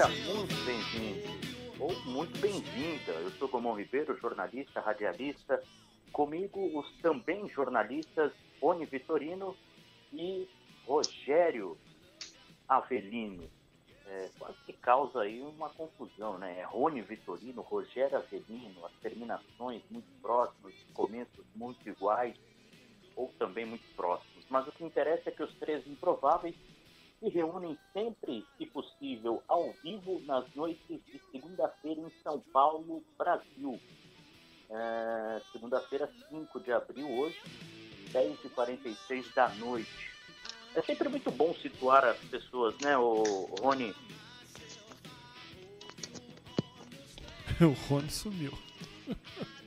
seja muito bem-vindo ou muito bem-vinda. Eu sou Gomão Ribeiro, jornalista, radialista. Comigo, os também jornalistas Rony Vitorino e Rogério Avelino. É, quase que causa aí uma confusão, né? É Rony Vitorino, Rogério Avelino, as terminações muito próximas, os começos muito iguais ou também muito próximos. Mas o que interessa é que os três improváveis se reúnem sempre, se possível, ao vivo nas noites de segunda-feira em São Paulo, Brasil. É, segunda-feira, 5 de abril, hoje, 10h46 da noite. É sempre muito bom situar as pessoas, né, o Rony? o Rony sumiu.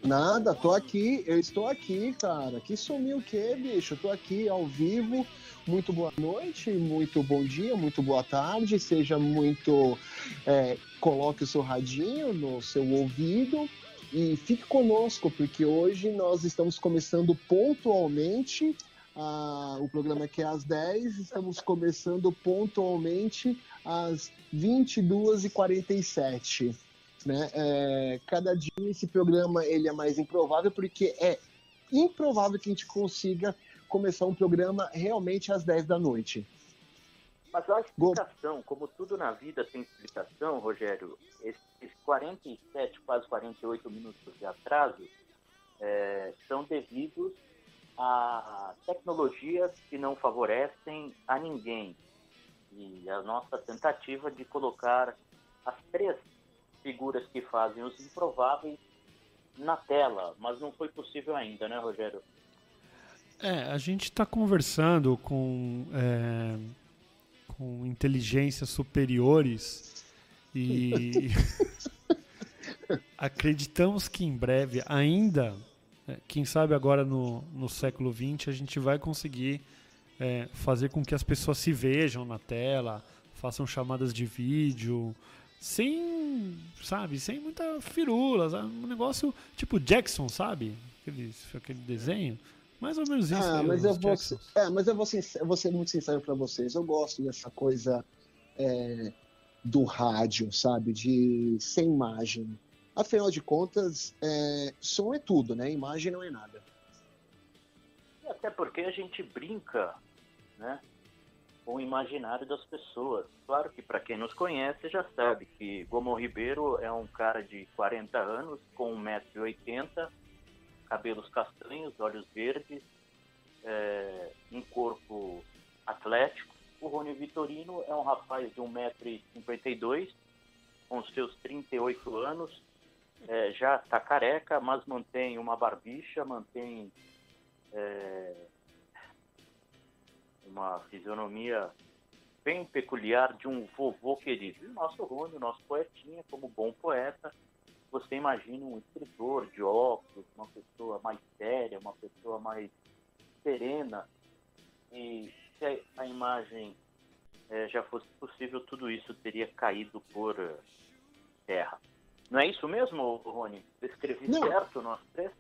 Nada, tô aqui, eu estou aqui, cara. Que sumiu o quê, bicho? tô aqui ao vivo. Muito boa noite, muito bom dia, muito boa tarde. Seja muito. É, coloque o seu radinho no seu ouvido e fique conosco, porque hoje nós estamos começando pontualmente. O programa aqui é às 10, estamos começando pontualmente às 22h47. Né? É, cada dia esse programa ele é mais improvável porque é improvável que a gente consiga começar um programa realmente às 10 da noite. Mas a explicação, como tudo na vida tem explicação, Rogério, esses 47, quase 48 minutos de atraso é, são devidos a tecnologias que não favorecem a ninguém. E a nossa tentativa de colocar as três figuras que fazem os improváveis na tela, mas não foi possível ainda, né, Rogério? É, a gente está conversando com, é, com inteligências superiores e acreditamos que em breve, ainda, é, quem sabe agora no, no século XX, a gente vai conseguir é, fazer com que as pessoas se vejam na tela, façam chamadas de vídeo, sem, sabe, sem muita firula, sabe? um negócio tipo Jackson, sabe? Aquele, aquele desenho. Mais ou menos isso. Ah, aí, mas, eu vou, é, mas eu vou, eu vou ser muito sincero para vocês. Eu gosto dessa coisa é, do rádio, sabe? De sem imagem. Afinal de contas, é, som é tudo, né? Imagem não é nada. Até porque a gente brinca, né? com o imaginário das pessoas. Claro que para quem nos conhece já sabe que Gomo Ribeiro é um cara de 40 anos, com 1,80m, cabelos castanhos, olhos verdes, é, um corpo atlético. O Rony Vitorino é um rapaz de 1,52m, com seus 38 anos, é, já está careca, mas mantém uma barbicha, mantém é, uma fisionomia bem peculiar de um vovô querido. E o nosso Rony, o nosso poetinha, como bom poeta, você imagina um escritor de óculos, uma pessoa mais séria, uma pessoa mais serena. E se a imagem é, já fosse possível, tudo isso teria caído por uh, terra. Não é isso mesmo, Rony? Descrevi Não. certo nós três?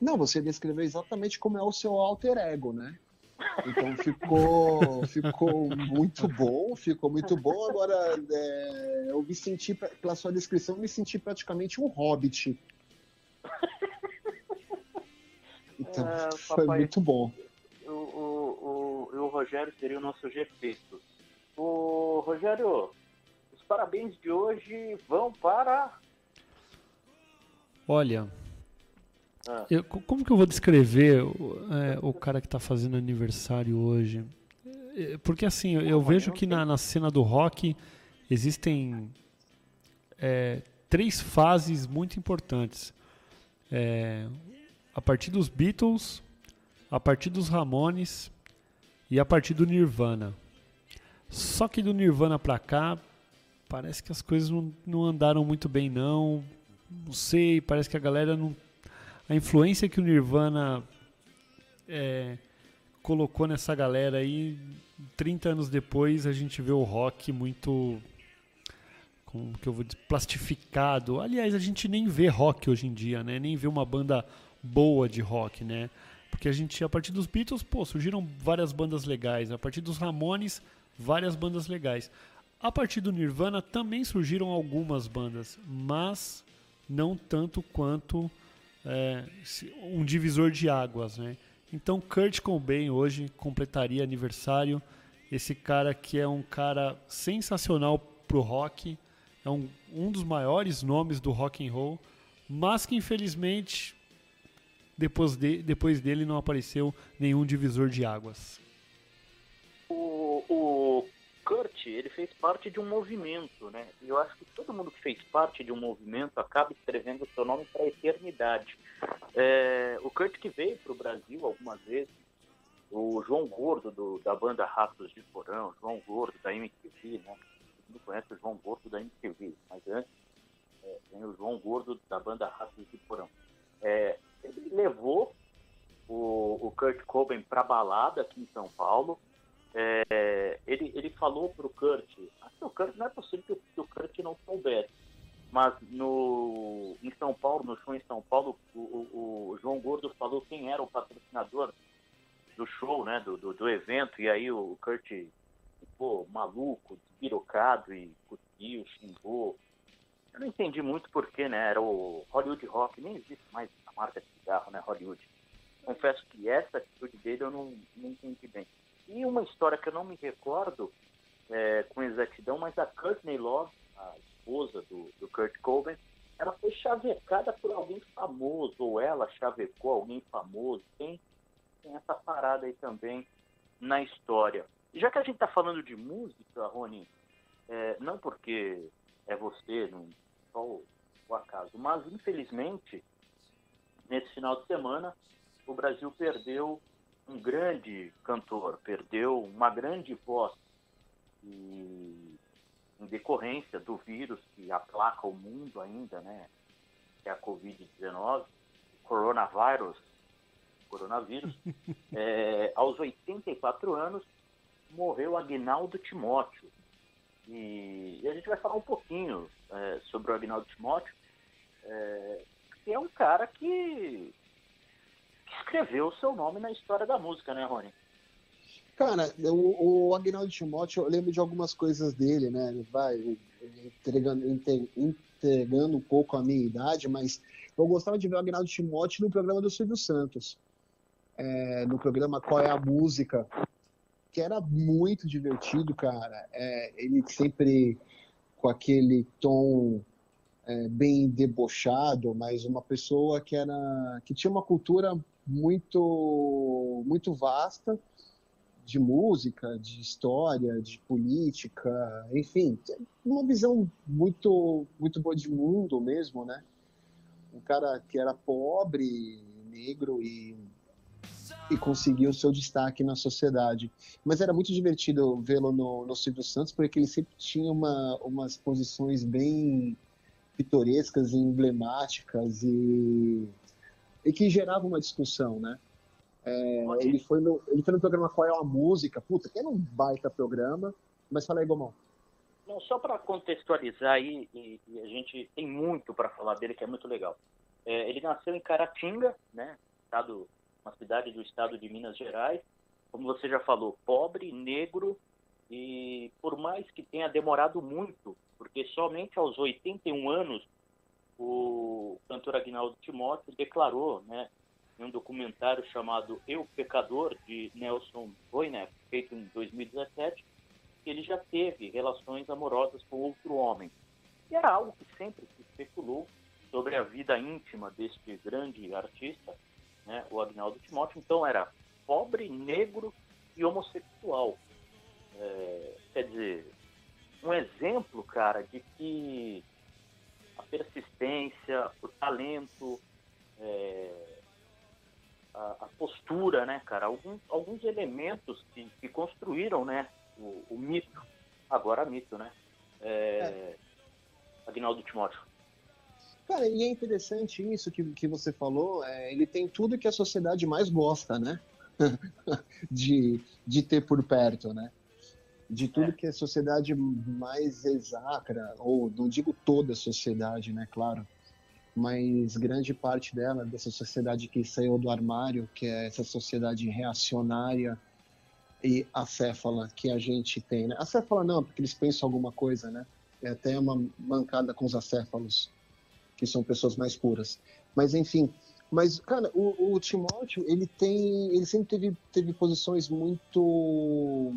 Não, você descreveu exatamente como é o seu alter ego, né? Então ficou, ficou muito bom, ficou muito bom. Agora é, eu me senti, pela sua descrição, me senti praticamente um hobbit. Então é, foi papai, muito bom. O, o, o, o Rogério seria o nosso Gepeto. O Rogério, os parabéns de hoje vão para. Olha, ah. Eu, como que eu vou descrever é, o cara que está fazendo aniversário hoje? É, porque assim, eu, eu vejo que na, na, cena do rock existem é, três fases muito importantes. É, a partir dos Beatles, a partir dos Ramones e a partir do Nirvana. Só que do Nirvana pra cá, parece que as coisas não, não andaram muito bem não. Não sei, parece que a galera não a influência que o Nirvana é, colocou nessa galera aí, 30 anos depois a gente vê o rock muito como que eu vou dizer, plastificado. Aliás, a gente nem vê rock hoje em dia, né? Nem vê uma banda boa de rock, né? Porque a gente, a partir dos Beatles, pô, surgiram várias bandas legais. A partir dos Ramones, várias bandas legais. A partir do Nirvana também surgiram algumas bandas, mas não tanto quanto é, um divisor de águas, né? Então Kurt Cobain hoje completaria aniversário. Esse cara que é um cara sensacional pro rock, é um, um dos maiores nomes do rock and roll, mas que infelizmente depois, de, depois dele não apareceu nenhum divisor de águas. O, o Kurt, ele fez parte de um movimento, né? E eu acho que todo mundo que fez parte de um movimento acaba escrevendo o seu nome para a eternidade. É, o Kurt que veio para o Brasil algumas vezes, o João Gordo do, da banda Ratos de Porão, João Gordo da MTV, né? Todo mundo conhece o João Gordo da MTV, mas antes é, tem o João Gordo da banda Ratos de Porão. É, ele levou o, o Kurt Cobain para balada aqui em São Paulo. É, ele, ele falou para o Kurt, que o Kurt não é possível que, que o Kurt não soubesse, mas no, em São Paulo, no show em São Paulo, o, o, o João Gordo falou quem era o patrocinador do show, né, do, do, do evento, e aí o Kurt ficou maluco, despirocado e cuspiu, xingou. Eu não entendi muito porquê, né, era o Hollywood Rock, nem existe mais a marca de cigarro, né, Hollywood. Confesso que essa atitude dele eu não, não entendi bem. E uma história que eu não me recordo é, com exatidão, mas a Courtney Love, a esposa do, do Kurt Cobain, ela foi chavecada por alguém famoso, ou ela chavecou alguém famoso. Tem, tem essa parada aí também na história. E já que a gente está falando de música, Rony, é, não porque é você, não, só o, o acaso, mas infelizmente, nesse final de semana, o Brasil perdeu um grande cantor, perdeu uma grande voz. E em decorrência do vírus que aplaca o mundo ainda, né? Que é a Covid-19, coronavírus, coronavírus, é, aos 84 anos, morreu Agnaldo Timóteo. E, e, a gente vai falar um pouquinho é, sobre o Agnaldo Timóteo, é, que é um cara que escreveu o seu nome na história da música, né, Rony? Cara, o, o Agnaldo Timóteo, eu lembro de algumas coisas dele, né? Ele vai entregando, entregando um pouco a minha idade, mas eu gostava de ver o Agnaldo Timóteo no programa do Silvio Santos. É, no programa Qual é a Música, que era muito divertido, cara. É, ele sempre com aquele tom é, bem debochado, mas uma pessoa que era que tinha uma cultura muito muito vasta de música, de história, de política, enfim, uma visão muito muito boa de mundo mesmo, né? Um cara que era pobre, negro e e conseguiu seu destaque na sociedade. Mas era muito divertido vê-lo no, no Silvio Santos, porque ele sempre tinha uma, umas posições bem pitorescas e emblemáticas e e que gerava uma discussão, né? É, ele, foi no, ele foi no programa Qual é a Música, puta, que era um baita programa, mas fala aí, Gomão. Não, só para contextualizar aí, e, e, a gente tem muito para falar dele, que é muito legal. É, ele nasceu em Caratinga, né, estado, uma cidade do estado de Minas Gerais, como você já falou, pobre, negro, e por mais que tenha demorado muito, porque somente aos 81 anos o cantor Agnaldo Timóteo declarou, né, em um documentário chamado Eu Pecador, de Nelson Boyneff, feito em 2017, que ele já teve relações amorosas com outro homem. E era algo que sempre se especulou sobre a vida íntima deste grande artista, né, o Agnaldo Timóteo. Então era pobre, negro e homossexual. É, quer dizer, um exemplo, cara, de que a persistência, o talento, é, a, a, postura, né, cara? Alguns, alguns elementos que, que construíram, né, o, o, mito, agora mito, né? É, é. Agnaldo Timóteo. Cara, e é interessante isso que, que você falou, é, ele tem tudo que a sociedade mais gosta, né? de, de ter por perto, né? De tudo é. que a sociedade mais exacra, ou não digo toda a sociedade, né, claro, mas grande parte dela, dessa sociedade que saiu do armário, que é essa sociedade reacionária e acéfala que a gente tem, né? Acéfala não, porque eles pensam alguma coisa, né? É até uma mancada com os acéfalos, que são pessoas mais puras. Mas, enfim, mas, cara, o, o Timóteo, ele tem, ele sempre teve, teve posições muito,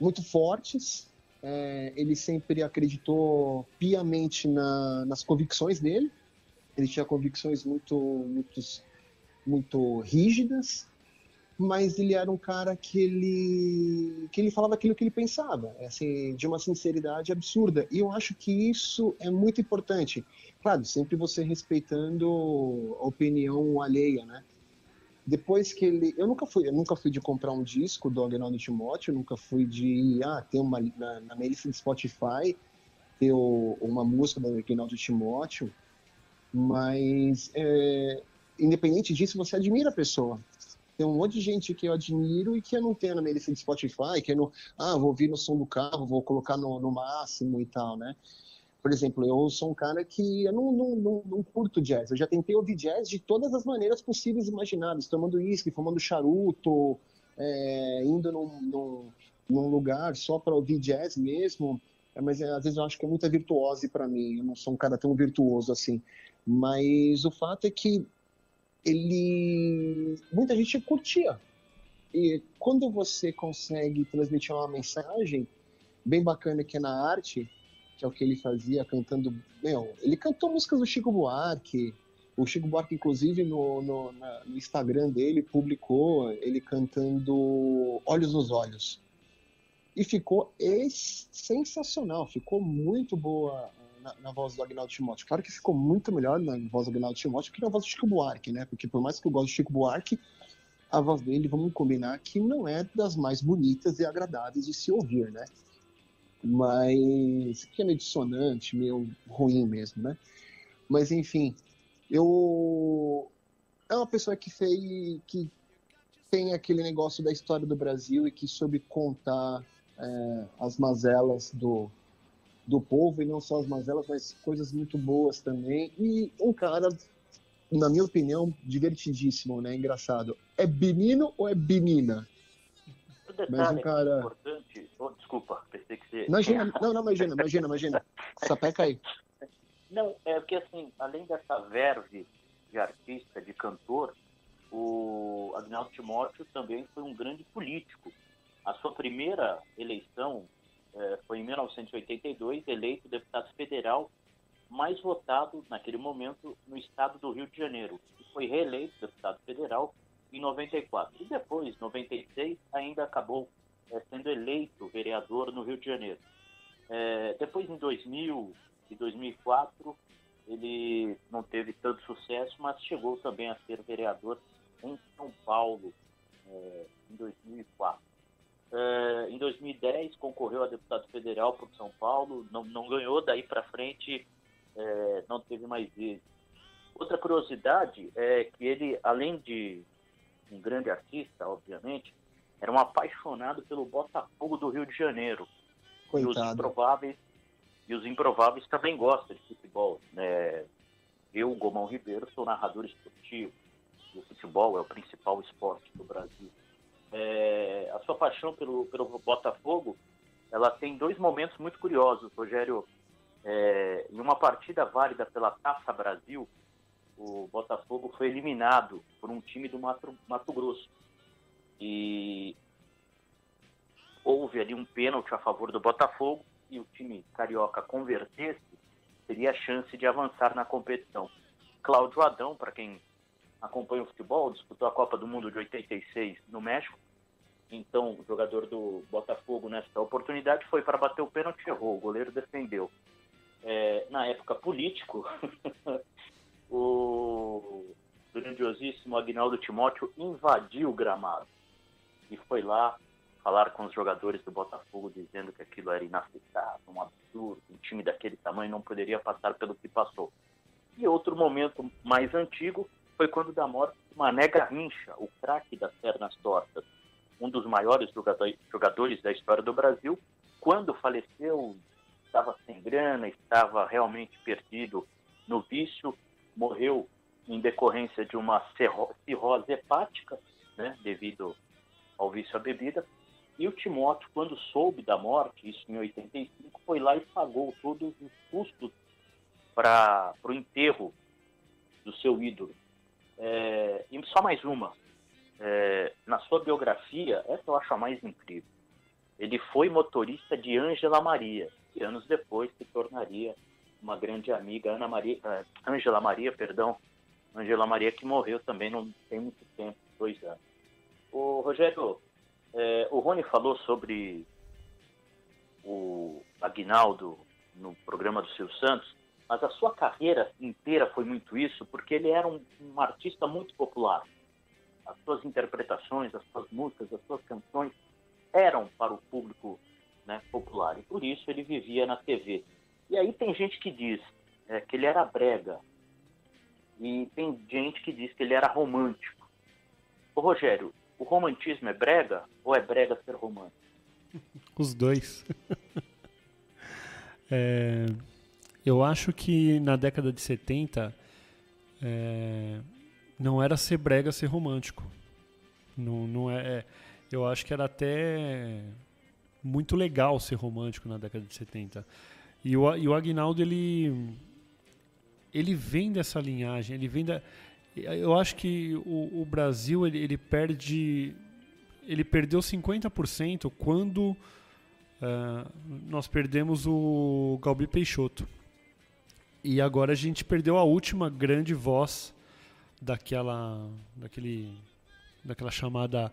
muito fortes, é, ele sempre acreditou piamente na, nas convicções dele, ele tinha convicções muito, muito, muito rígidas, mas ele era um cara que ele, que ele falava aquilo que ele pensava, assim, de uma sinceridade absurda. E eu acho que isso é muito importante. Claro, sempre você respeitando a opinião alheia, né? Depois que ele, eu nunca fui, eu nunca fui de comprar um disco do Agnaldo Timóteo, nunca fui de ah, ter uma na, na minha lista de Spotify ter o, uma música do Agnaldo Timóteo mas, é, independente disso, você admira a pessoa. Tem um monte de gente que eu admiro e que eu não tenho na minha lista de Spotify, que eu não, ah, vou ouvir no som do carro, vou colocar no, no máximo e tal, né? Por exemplo, eu sou um cara que eu não, não, não, não, curto jazz. Eu já tentei ouvir jazz de todas as maneiras possíveis e imagináveis, tomando uísque, fumando charuto, é, indo num, num, num, lugar só para ouvir jazz mesmo. É, mas é, às vezes eu acho que é muita virtuose para mim. Eu não sou um cara tão virtuoso assim. Mas o fato é que ele muita gente curtia. E quando você consegue transmitir uma mensagem bem bacana que é na arte, que é o que ele fazia cantando, meu, ele cantou músicas do Chico Buarque. O Chico Buarque, inclusive, no, no, na, no Instagram dele, publicou ele cantando Olhos nos Olhos. E ficou sensacional, ficou muito boa na, na, voz do Agnaldo Timóteo. Claro que ficou muito melhor na voz do Agnaldo Timóteo que na voz do Chico Buarque, né? Porque por mais que eu goste do Chico Buarque, a voz dele, vamos combinar, que não é das mais bonitas e agradáveis de se ouvir, né? Mas que é meio dissonante, meio ruim mesmo, né? Mas enfim, eu é uma pessoa que fez que tem aquele negócio da história do Brasil e que soube contar é, as mazelas do, do povo, e não só as mazelas, mas coisas muito boas também. E um cara, na minha opinião, divertidíssimo, né? Engraçado. É menino ou é menina? Mas um cara. Importante... Oh, desculpa, pensei que você. Imagina, não, não, imagina, imagina, imagina. Sapeca aí. Não, é porque assim, além dessa verve de artista, de cantor, o Agnaldo Timóteo também foi um grande político. A sua primeira eleição é, foi em 1982 eleito deputado federal mais votado naquele momento no estado do Rio de Janeiro. E foi reeleito deputado federal em 94. E depois, em 96, ainda acabou é, sendo eleito vereador no Rio de Janeiro. É, depois, em 2000 e 2004, ele não teve tanto sucesso, mas chegou também a ser vereador em São Paulo é, em 2004. Uh, em 2010 concorreu a deputado federal por São Paulo, não, não ganhou, daí para frente uh, não teve mais vezes. Outra curiosidade é que ele, além de um grande artista, obviamente, era um apaixonado pelo Botafogo do Rio de Janeiro. E os improváveis e os improváveis também gostam de futebol. Né? Eu, Gomão Ribeiro, sou narrador esportivo. E o futebol é o principal esporte do Brasil é, a sua paixão pelo, pelo Botafogo, ela tem dois momentos muito curiosos, Rogério. É, em uma partida válida pela Taça Brasil, o Botafogo foi eliminado por um time do Mato, Mato Grosso. E houve ali um pênalti a favor do Botafogo e o time carioca convertesse, teria a chance de avançar na competição. Cláudio Adão, para quem acompanha o futebol, disputou a Copa do Mundo de 86 no México. Então, o jogador do Botafogo nessa oportunidade foi para bater o pênalti errou. O goleiro defendeu. É, na época político, o grandiosíssimo Agnaldo Timóteo invadiu o gramado e foi lá falar com os jogadores do Botafogo dizendo que aquilo era inaceitável, um absurdo, um time daquele tamanho não poderia passar pelo que passou. E outro momento mais antigo foi quando da morte Mané Garrincha, o craque das pernas tortas, um dos maiores jogadores da história do Brasil, quando faleceu, estava sem grana, estava realmente perdido no vício, morreu em decorrência de uma cirrose hepática, né, devido ao vício à bebida. E o Timóteo, quando soube da morte, isso em 85, foi lá e pagou todos os custos para o enterro do seu ídolo. É, e só mais uma. É, na sua biografia, essa eu acho a mais incrível. Ele foi motorista de Ângela Maria, e anos depois se tornaria uma grande amiga, Ana Maria, é, Ângela Maria, perdão, Ângela Maria que morreu também não tem muito tempo, dois anos. O Rogério, é, o Rony falou sobre o Aguinaldo no programa do Silvio Santos, mas a sua carreira inteira foi muito isso, porque ele era um, um artista muito popular. As suas interpretações, as suas músicas, as suas canções eram para o público né, popular. E por isso ele vivia na TV. E aí tem gente que diz é, que ele era brega. E tem gente que diz que ele era romântico. Ô Rogério, o romantismo é brega ou é brega ser romântico? Os dois. é, eu acho que na década de 70 é, não era ser brega ser romântico. Não, não é, é, eu acho que era até muito legal ser romântico na década de 70. E o, e o Agnaldo, ele, ele vem dessa linhagem, ele vem da eu acho que o, o Brasil ele, ele, perde ele perdeu 50% quando uh, nós perdemos o Galbi Peixoto. E agora a gente perdeu a última grande voz daquela daquele daquela chamada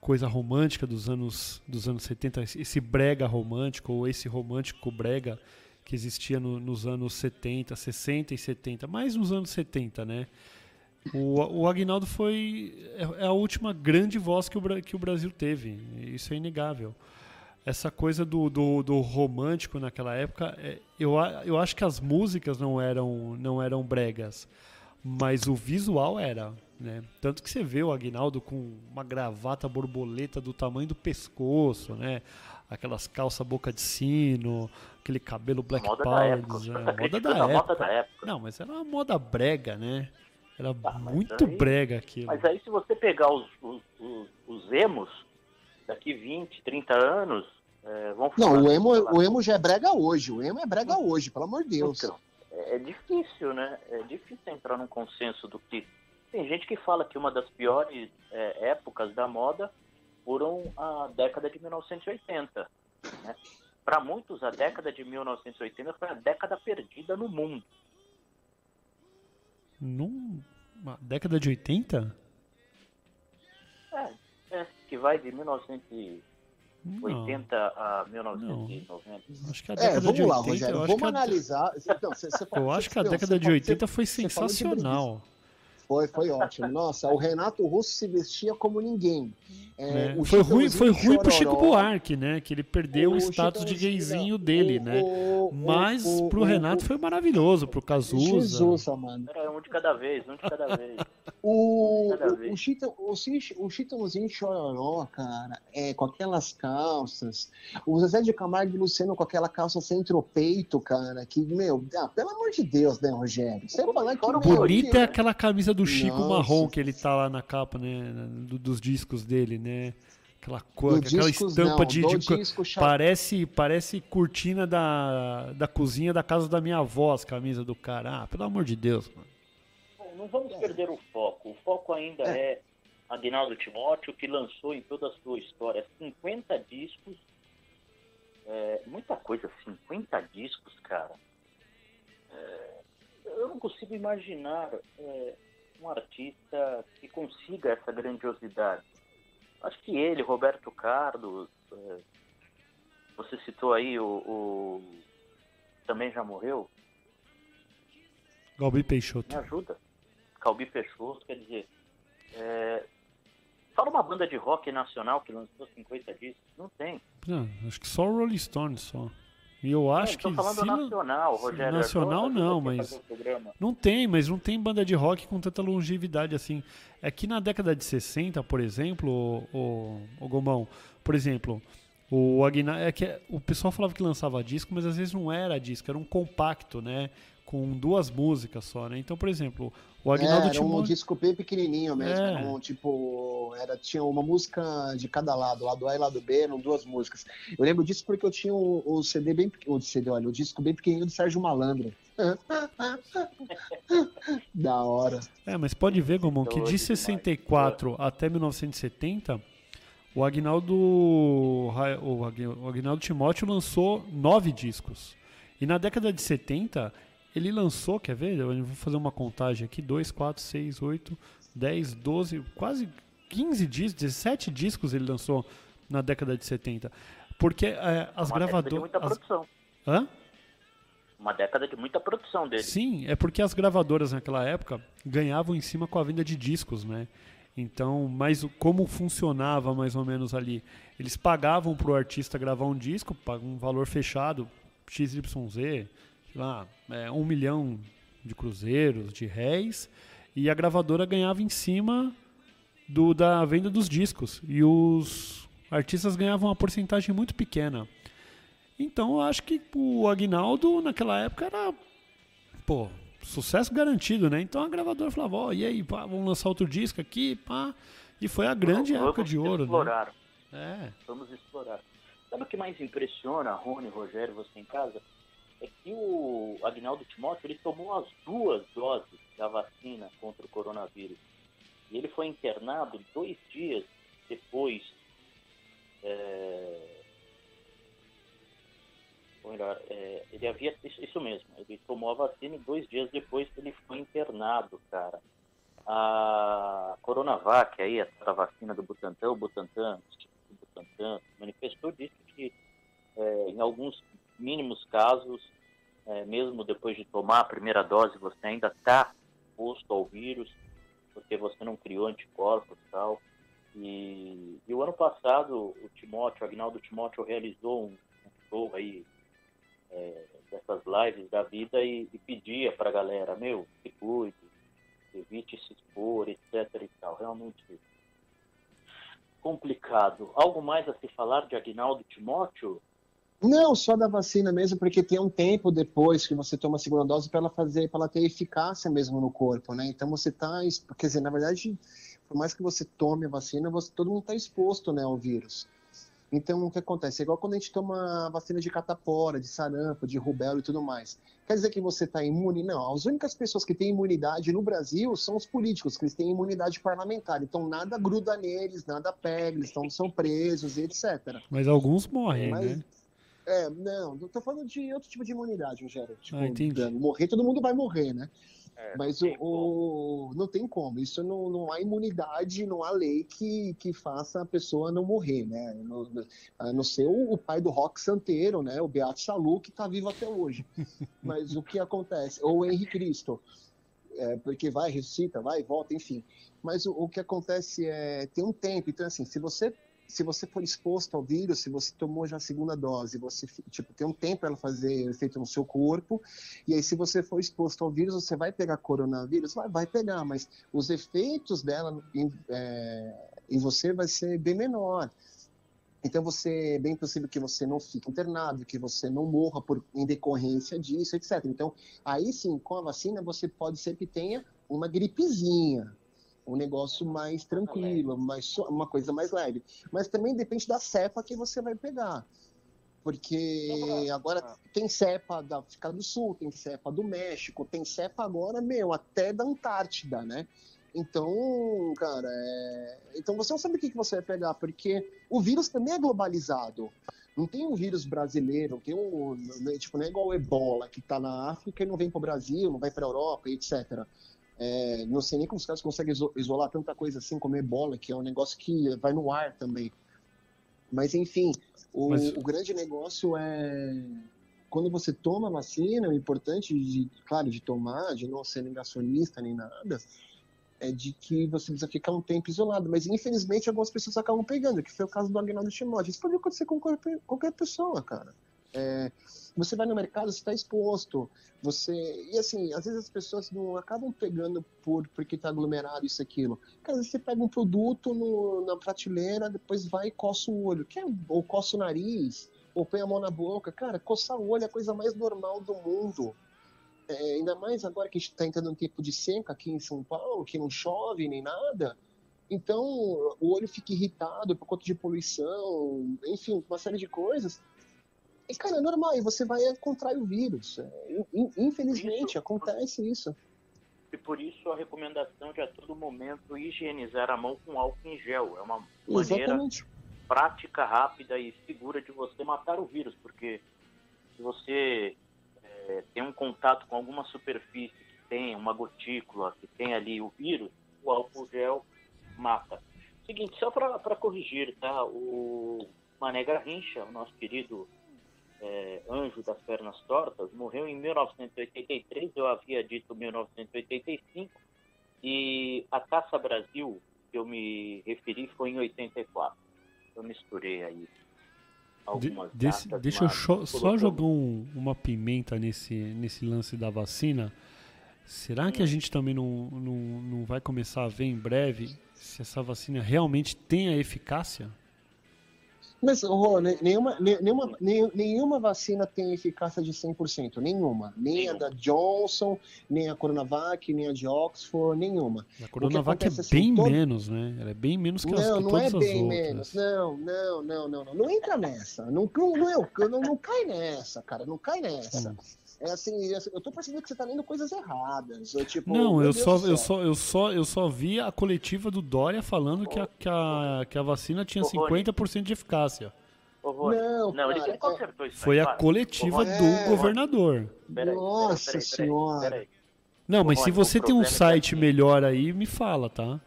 coisa romântica dos anos dos anos 70 esse brega romântico ou esse romântico brega que existia no, nos anos 70, 60 e 70, mais nos anos 70, né? O, o Agnaldo foi é, é a última grande voz que o, que o Brasil teve, isso é inegável. Essa coisa do, do, do romântico naquela época, é, eu, eu acho que as músicas não eram, não eram bregas, mas o visual era. Né? Tanto que você vê o Agnaldo com uma gravata borboleta do tamanho do pescoço, né? Aquelas calças boca de sino, aquele cabelo black moda. Da época. É, moda da época. moda da época. Não, mas era uma moda brega, né? Era tá, muito aí, brega aquilo. Mas aí se você pegar os, os, os, os emos, daqui 20, 30 anos, é, vão Não, o emo, o emo já é brega hoje. O emo é brega hoje, pelo amor de Deus. Então, é, é difícil, né? É difícil entrar num consenso do que. Tem gente que fala que uma das piores é, épocas da moda foram a década de 1980. Né? Para muitos, a década de 1980 foi a década perdida no mundo. Num... Uma década de 80? É, é que vai de 1980 não. a 1990. Não. Acho que a década é, vamos de 80, lá, Rogério, vamos analisar. Eu acho que a década de 80 foi sensacional. Foi, foi ótimo. Nossa, o Renato Russo se vestia como ninguém. É, é. Foi ruim, foi ruim pro Chico Buarque, né? Que ele perdeu o, o status de gayzinho dele, né? O, Mas o, pro Renato foi maravilhoso, pro Cazuza. Jesus, mano. Era um de cada vez, um de cada vez. O, o, o, o Chitãozinho Chororó, cara, é, com aquelas calças. O Zezé de Camargo e Luciano com aquela calça centropeito, cara. Que, meu, ah, pelo amor de Deus, né, Rogério? Você falar que. Bonita é aquela camisa do Chico Nossa. marrom que ele tá lá na capa, né? dos discos dele, né? Aquela cor, aquela discos, estampa não, de, de parece parece cortina da, da cozinha da casa da minha avó, as camisas do cara. Ah, pelo amor de Deus, mano. Não vamos é. perder o foco. O foco ainda é, é Aguinaldo Timóteo, que lançou em toda a sua história 50 discos. É, muita coisa, 50 discos, cara. É, eu não consigo imaginar é, um artista que consiga essa grandiosidade. Acho que ele, Roberto Carlos, é, você citou aí o, o, também já morreu. Galbi Peixoto. Me ajuda. Galbi Peixoto, quer dizer, é, fala uma banda de rock nacional que lançou 50 discos, não tem. Não, acho que só o Rolling Stones só. E eu acho que. falando se nacional, Rogério. Nacional não, mas. Não tem, mas não tem banda de rock com tanta longevidade assim. É que na década de 60, por exemplo, o, o, o Gomão, por exemplo, o, Aguinaldo, é que o pessoal falava que lançava disco, mas às vezes não era disco, era um compacto, né? Com duas músicas só, né? Então, por exemplo, o Agnaldo é, era um disco bem pequenininho mesmo, é. um, tipo, era, tinha uma música de cada lado, lado A e lado B, eram duas músicas. Eu lembro disso porque eu tinha o, o CD bem, o CD, olha, o disco bem pequenininho do Sérgio Malandro. da hora. É, mas pode ver, Gomão, que de 64 até 1970, o Agnaldo, o Agnaldo Timóteo lançou nove discos. E na década de 70, ele lançou, quer ver? Eu vou fazer uma contagem aqui: 2, 4, 6, 8, 10, 12, quase 15 discos, 17 discos ele lançou na década de 70. Porque é, as gravadoras. muita as... produção. Hã? Uma década de muita produção dele. Sim, é porque as gravadoras naquela época ganhavam em cima com a venda de discos, né? Então, mas como funcionava mais ou menos ali? Eles pagavam para o artista gravar um disco, um valor fechado, XYZ, lá, é, um milhão de cruzeiros, de réis, e a gravadora ganhava em cima do, da venda dos discos. E os artistas ganhavam uma porcentagem muito pequena. Então eu acho que o Agnaldo naquela época era, pô, sucesso garantido, né? Então a gravadora falava, ó, oh, e aí, pá, vamos lançar outro disco aqui, pá. E foi a grande vamos, época de ouro, explorar. né? É. Vamos explorar. Sabe o que mais impressiona, Rony, Rogério, você em casa? É que o Agnaldo Timóteo ele tomou as duas doses da vacina contra o coronavírus. E ele foi internado dois dias depois. É, ou melhor, é, ele havia. Isso, isso, mesmo, ele tomou a vacina e dois dias depois ele foi internado, cara. A Coronavac, aí, a vacina do Butantan, o Butantan, o Butantan, manifestou disse que é, em alguns mínimos casos, é, mesmo depois de tomar a primeira dose, você ainda está exposto ao vírus, porque você não criou anticorpos e tal. E, e o ano passado, o Timóteo, o Agnaldo Timóteo, realizou um, um show aí é, dessas lives da vida e, e pedia para a galera, meu, se cuide, evite se expor, etc e tal. Realmente complicado. Algo mais a se falar de Agnaldo Timóteo? Não, só da vacina mesmo, porque tem um tempo depois que você toma a segunda dose para ela fazer, para ela ter eficácia mesmo no corpo, né? Então você está, quer dizer, na verdade, por mais que você tome a vacina, você, todo mundo está exposto, né, ao vírus. Então, o que acontece? É igual quando a gente toma vacina de catapora, de sarampo, de rubéola e tudo mais. Quer dizer que você está imune? Não. As únicas pessoas que têm imunidade no Brasil são os políticos, que eles têm imunidade parlamentar. Então, nada gruda neles, nada pega, eles estão, são presos e etc. Mas alguns morrem, Mas, né? É, não, tô falando de outro tipo de imunidade, Rogério. Tipo, ah, entendi. morrer, todo mundo vai morrer, né? É, Mas não, o, tem o, não tem como. Isso não, não há imunidade, não há lei que, que faça a pessoa não morrer, né? No, a não ser o, o, pai do rock santeiro, né? O Beato Salu, que está vivo até hoje. Mas o que acontece? Ou o Henrique Cristo. É, porque vai, ressuscita, vai, volta, enfim. Mas o, o que acontece é tem um tempo. Então, assim, se você se você for exposto ao vírus, se você tomou já a segunda dose, você tipo tem um tempo para ela fazer efeito no seu corpo, e aí se você for exposto ao vírus, você vai pegar coronavírus, vai, vai pegar, mas os efeitos dela em, é, em você vai ser bem menor. Então você é bem possível que você não fique internado, que você não morra por em decorrência disso, etc. Então aí sim, com a vacina você pode ser que tenha uma gripezinha, um negócio mais tranquilo, mais, uma coisa mais leve. Mas também depende da cepa que você vai pegar. Porque agora tem cepa da África do Sul, tem cepa do México, tem cepa agora, meu, até da Antártida, né? Então, cara, é... então você não sabe o que, que você vai pegar, porque o vírus também é globalizado. Não tem um vírus brasileiro, tem um, né, tipo, não é igual o ebola, que está na África e não vem para o Brasil, não vai para a Europa, etc. É, não sei nem como os caras conseguem isolar tanta coisa assim como ebola, que é um negócio que vai no ar também. Mas enfim, o, Mas... o grande negócio é quando você toma a vacina, o importante, de, claro, de tomar, de não ser negacionista nem nada, é de que você precisa ficar um tempo isolado. Mas infelizmente algumas pessoas acabam pegando, que foi o caso do Agnaldo Timóteo. Isso pode acontecer com qualquer, qualquer pessoa, cara. É, você vai no mercado, você está exposto. Você e assim, às vezes as pessoas não acabam pegando por porque está aglomerado isso aquilo. Cara, você pega um produto no, na prateleira, depois vai e coça o olho, que é, ou coça o nariz, ou põe a mão na boca. Cara, coçar o olho é a coisa mais normal do mundo. É, ainda mais agora que a gente está entrando num tempo de seca aqui em São Paulo, que não chove nem nada. Então, o olho fica irritado por conta de poluição, enfim, uma série de coisas. E, cara, é normal, e você vai contrair o vírus. É, infelizmente, isso, acontece isso. E por isso a recomendação de a todo momento higienizar a mão com álcool em gel. É uma maneira Exatamente. prática, rápida e segura de você matar o vírus, porque se você é, tem um contato com alguma superfície que tem uma gotícula, que tem ali o vírus, o álcool gel mata. Seguinte, só para corrigir, tá? O Mané Garrincha, o nosso querido é, anjo das pernas tortas, morreu em 1983, eu havia dito 1985, e a Caça Brasil, que eu me referi, foi em 84. Eu misturei aí algumas de, desse, datas, Deixa eu só jogar um, uma pimenta nesse, nesse lance da vacina. Será que a hum. gente também não, não, não vai começar a ver em breve se essa vacina realmente tem a eficácia? Mas, Rô, nenhuma, nenhuma, nenhuma vacina tem eficácia de 100%. Nenhuma. Nem a da Johnson, nem a Coronavac, nem a de Oxford, nenhuma. A Coronavac é assim, bem todo... menos, né? Ela é bem menos que não, as Não, não é bem menos. Não, não, não, não, não. Não entra nessa. Não, não, não, não, não cai nessa, cara. Não cai nessa. Hum. É assim, é assim, eu tô percebendo que você tá lendo coisas erradas. Eu, tipo, não, eu só, eu, só, eu, só, eu só vi a coletiva do Dória falando que, a, que, a, que a vacina tinha 50% de eficácia. Não, não ele cara, consertou isso. Foi a coletiva do é... governador. Peraí, Nossa peraí, peraí, senhora. Não, mas se você tem um é site melhor aí, me fala, tá?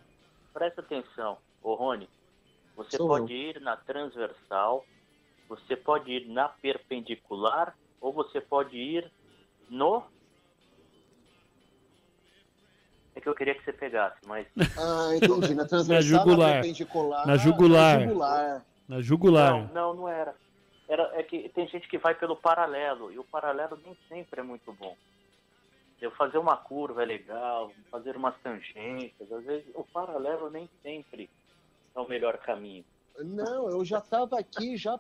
Presta atenção, ô Rony. Você Sou pode eu. ir na transversal, você pode ir na perpendicular ou você pode ir no. É que eu queria que você pegasse, mas. Ah, entendi. Na transversal, na jugular. Na perpendicular. Na jugular. Na jugular. Na jugular. Não, não, não era. era. É que tem gente que vai pelo paralelo, e o paralelo nem sempre é muito bom. Eu fazer uma curva é legal, fazer umas tangências, às vezes o paralelo nem sempre é o melhor caminho. Não, eu já estava aqui, já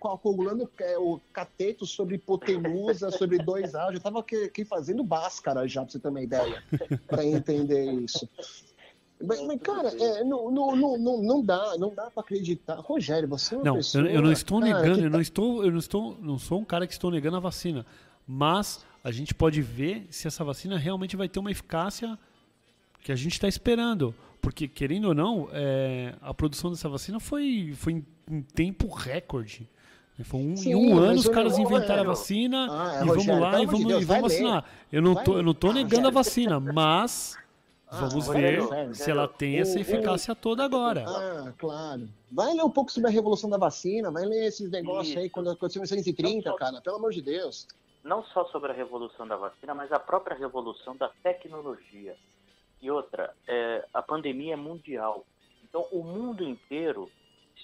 calculando é, o cateto sobre hipotenusa, sobre dois A, já estava aqui, fazendo báscara já, para você ter uma ideia, para entender isso. Mas, mas cara, é, não, não, não, não dá, não dá para acreditar. Rogério, você é uma não, pessoa... Eu, eu não estou cara, negando, eu tá... não estou, eu não estou, não sou um cara que estou negando a vacina, mas a gente pode ver se essa vacina realmente vai ter uma eficácia que a gente está esperando. Porque, querendo ou não, é, a produção dessa vacina foi, foi em, em tempo recorde. Foi um, Sim, em um ano os caras inventaram a vacina ah, é, e Rogério, vamos lá e vamos, Deus, e vamos vacinar. Eu não, tô, eu não tô negando a vacina, mas ah, vamos ver se ela tem essa eficácia toda agora. Ah, claro. Vai ler um pouco sobre a revolução da vacina, vai ler esses negócios Isso. aí quando aconteceu em 1930, cara, pelo amor de Deus. Não só sobre a revolução da vacina, mas a própria revolução da tecnologia. E outra, é, a pandemia é mundial. Então, o mundo inteiro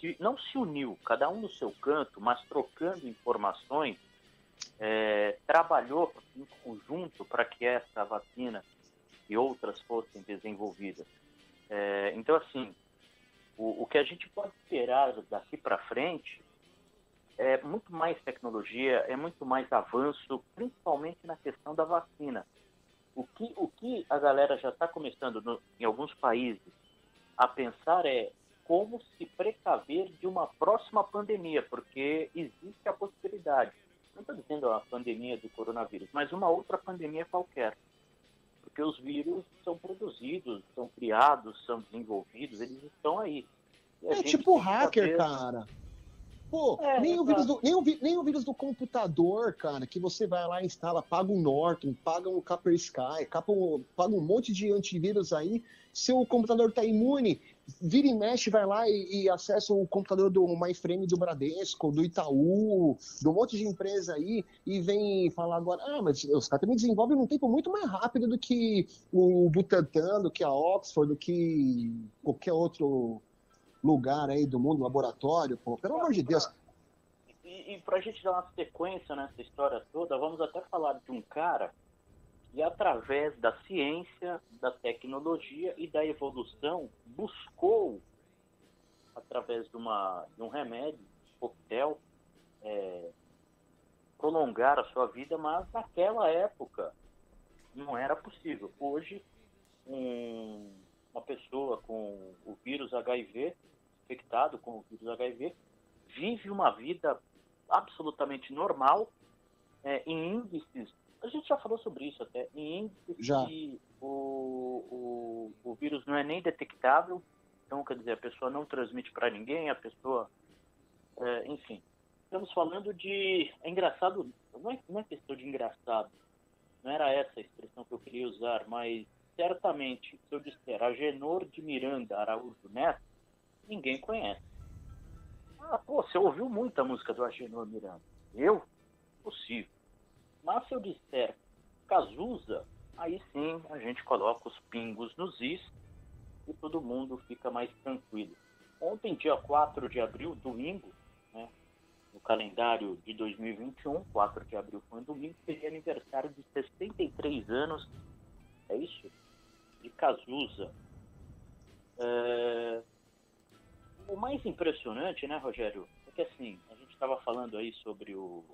se, não se uniu, cada um no seu canto, mas trocando informações, é, trabalhou em conjunto para que essa vacina e outras fossem desenvolvidas. É, então, assim, o, o que a gente pode esperar daqui para frente é muito mais tecnologia, é muito mais avanço, principalmente na questão da vacina. O que, o que a galera já está começando no, em alguns países a pensar é como se precaver de uma próxima pandemia, porque existe a possibilidade. Não estou dizendo a pandemia do coronavírus, mas uma outra pandemia qualquer. Porque os vírus são produzidos, são criados, são desenvolvidos, eles estão aí. É tipo hacker, cara. Pô, é, nem, o vírus do, nem, o, nem o vírus do computador, cara, que você vai lá e instala, paga um Norton, paga um Kaspersky, paga um monte de antivírus aí, seu computador tá imune, vira e mexe, vai lá e, e acessa o computador do MyFrame do Bradesco, do Itaú, de um monte de empresa aí, e vem falar agora, ah, mas os caras também desenvolvem num tempo muito mais rápido do que o Butantan, do que a Oxford, do que qualquer outro lugar aí do mundo, laboratório, pô, pelo amor de Deus. e, e para a gente dar uma sequência nessa história toda, vamos até falar de um cara que, através da ciência, da tecnologia e da evolução, buscou, através de, uma, de um remédio, coquetel, é, prolongar a sua vida, mas naquela época não era possível. Hoje, um, uma pessoa com o vírus HIV, infectado com o vírus HIV, vive uma vida absolutamente normal, é, em índices, a gente já falou sobre isso até, em índices já. que o, o, o vírus não é nem detectável, então quer dizer, a pessoa não transmite para ninguém, a pessoa, é, enfim. Estamos falando de, é engraçado, não é, não é questão de engraçado, não era essa a expressão que eu queria usar, mas certamente, se eu disser Agenor de Miranda Araújo Neto, ninguém conhece. Ah, pô, você ouviu muita música do Agenor Miranda. Eu? Possível. Mas se eu disser Cazuza, aí sim a gente coloca os pingos nos is e todo mundo fica mais tranquilo. Ontem, dia 4 de abril, domingo, né, no calendário de 2021, 4 de abril foi um domingo, seria aniversário de 63 anos, é isso? De Cazuza. É, o mais impressionante, né, Rogério, é que assim, a gente estava falando aí sobre o,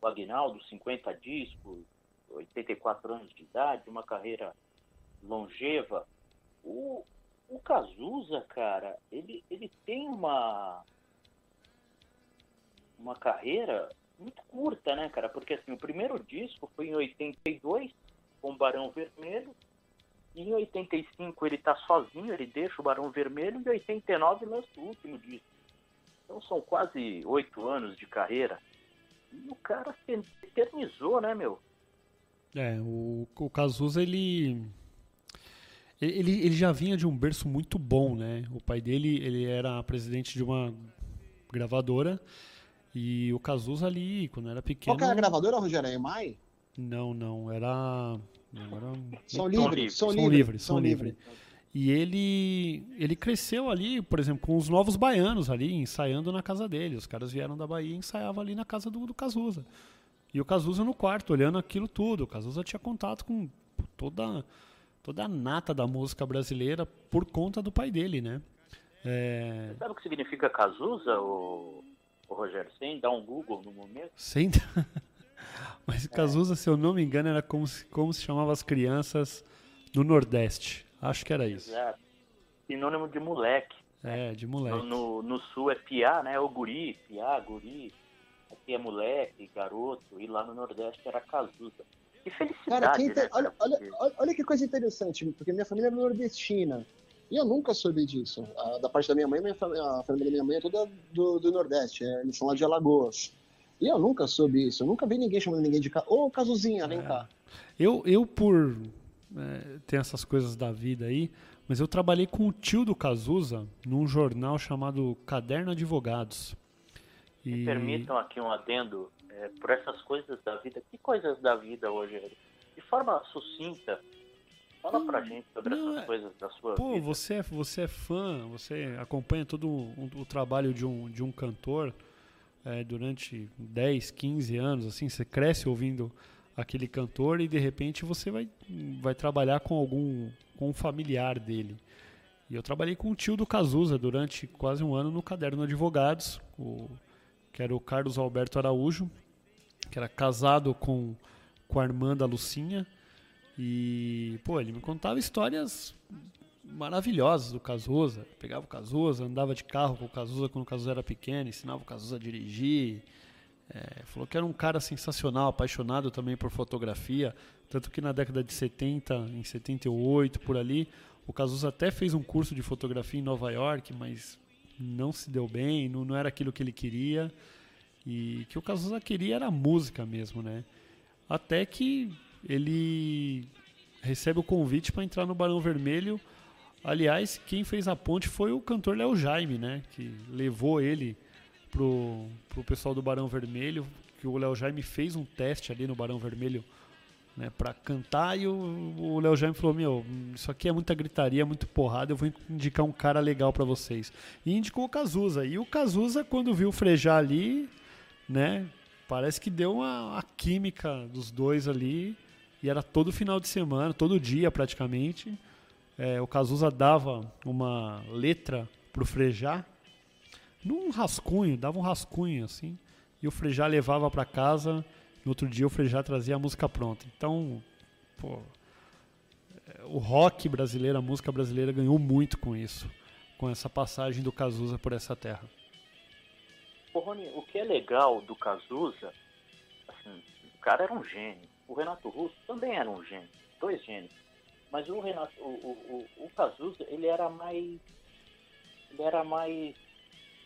o Agnaldo, 50 discos, 84 anos de idade, uma carreira longeva. O, o Cazuza, cara, ele, ele tem uma uma carreira muito curta, né, cara? Porque assim, o primeiro disco foi em 82, com Barão Vermelho, em 85 ele está sozinho, ele deixa o Barão Vermelho, e em 89 lança o último disco. Então são quase oito anos de carreira. E o cara se eternizou, né, meu? É, o, o Cazuza, ele, ele, ele já vinha de um berço muito bom, né? O pai dele, ele era presidente de uma gravadora, e o Cazuza ali, quando era pequeno... Qual que era a gravadora, Rogério? EMAI? Não, não, era... Agora, são livres, são livres, são livres. E ele, ele cresceu ali, por exemplo, com os novos baianos ali, ensaiando na casa dele. Os caras vieram da Bahia e ensaiavam ali na casa do, do Cazuza. E o Cazuza no quarto, olhando aquilo tudo. O Cazuza tinha contato com toda, toda a nata da música brasileira por conta do pai dele, né? É... Sabe o que significa Cazuza, o, o Rogério? Sem dar um Google no momento? Sem Mas Cazuza, se eu não me engano, era como se, como se chamava as crianças no Nordeste. Acho que era isso. Exato. Sinônimo de moleque. É, de moleque. No, no, no, sul é piá, né? O guri, piá, guri. Aqui é moleque, garoto. E lá no Nordeste era Cazuza. Que felicidade, Cara, inter... né, olha, olha, olha, que coisa interessante, porque minha família é nordestina. E eu nunca soube disso. A, da parte da minha mãe, minha, a família da minha mãe é toda do, do Nordeste. É, eles são lá de Alagoas. E eu nunca soube isso. Eu nunca vi ninguém chamando ninguém de ca... Ô, oh, Cazuzinha, vem é. cá. Eu, eu por é, ter essas coisas da vida aí, mas eu trabalhei com o tio do Cazuza num jornal chamado Caderno Advogados. E... Me permitam aqui um adendo é, por essas coisas da vida. Que coisas da vida hoje? De forma sucinta, Fala hum, pra gente sobre não, essas é, coisas da sua pô, vida. você é, você é fã, você acompanha todo o, o trabalho de um, de um cantor é, durante 10, 15 anos, assim, você cresce ouvindo aquele cantor e de repente você vai, vai trabalhar com algum com um familiar dele. E eu trabalhei com o tio do Cazuza durante quase um ano no Caderno Advogados, o, que era o Carlos Alberto Araújo, que era casado com, com a irmã da Lucinha. E, pô, ele me contava histórias maravilhosas do Cazuza. Pegava o Cazuza, andava de carro com o Cazuza quando o Cazuza era pequeno, ensinava o Cazuza a dirigir. É, falou que era um cara sensacional, apaixonado também por fotografia. Tanto que na década de 70, em 78, por ali, o Cazuza até fez um curso de fotografia em Nova York, mas não se deu bem, não, não era aquilo que ele queria. E que o Cazuza queria era música mesmo, né? Até que ele recebe o convite para entrar no Barão Vermelho Aliás, quem fez a ponte foi o cantor Léo Jaime, né? Que levou ele pro, pro pessoal do Barão Vermelho, que o Léo Jaime fez um teste ali no Barão Vermelho né, para cantar e o Léo Jaime falou: Meu, isso aqui é muita gritaria, muito porrada, eu vou indicar um cara legal para vocês. E indicou o Cazuza. E o Cazuza, quando viu o Frejá ali, né, parece que deu uma química dos dois ali. E era todo final de semana, todo dia praticamente. É, o Cazuza dava uma letra pro Frejá num rascunho, dava um rascunho assim. E o Frejá levava para casa no outro dia o Frejá trazia a música pronta. Então, pô, o rock brasileiro, a música brasileira ganhou muito com isso, com essa passagem do Cazuza por essa terra. Pô, Rony, o que é legal do Cazuza, assim, o cara era um gênio. O Renato Russo também era um gênio, dois gênios. Mas o Renato, o, o, o, o Cazuza, ele era mais, ele era mais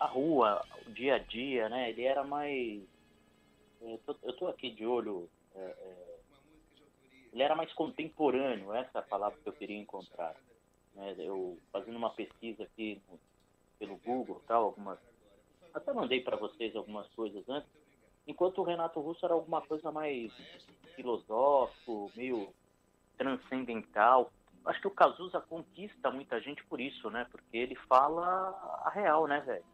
a rua, o dia a dia, né? Ele era mais eu tô, eu tô aqui de olho. É, é, ele era mais contemporâneo, essa é a palavra que eu queria encontrar. Né? Eu fazendo uma pesquisa aqui no, pelo Google, tal, algumas, até mandei para vocês algumas coisas antes. Enquanto o Renato Russo era alguma coisa mais filosófico, meio transcendental. Acho que o Cazuza conquista muita gente por isso, né? Porque ele fala a real, né, velho?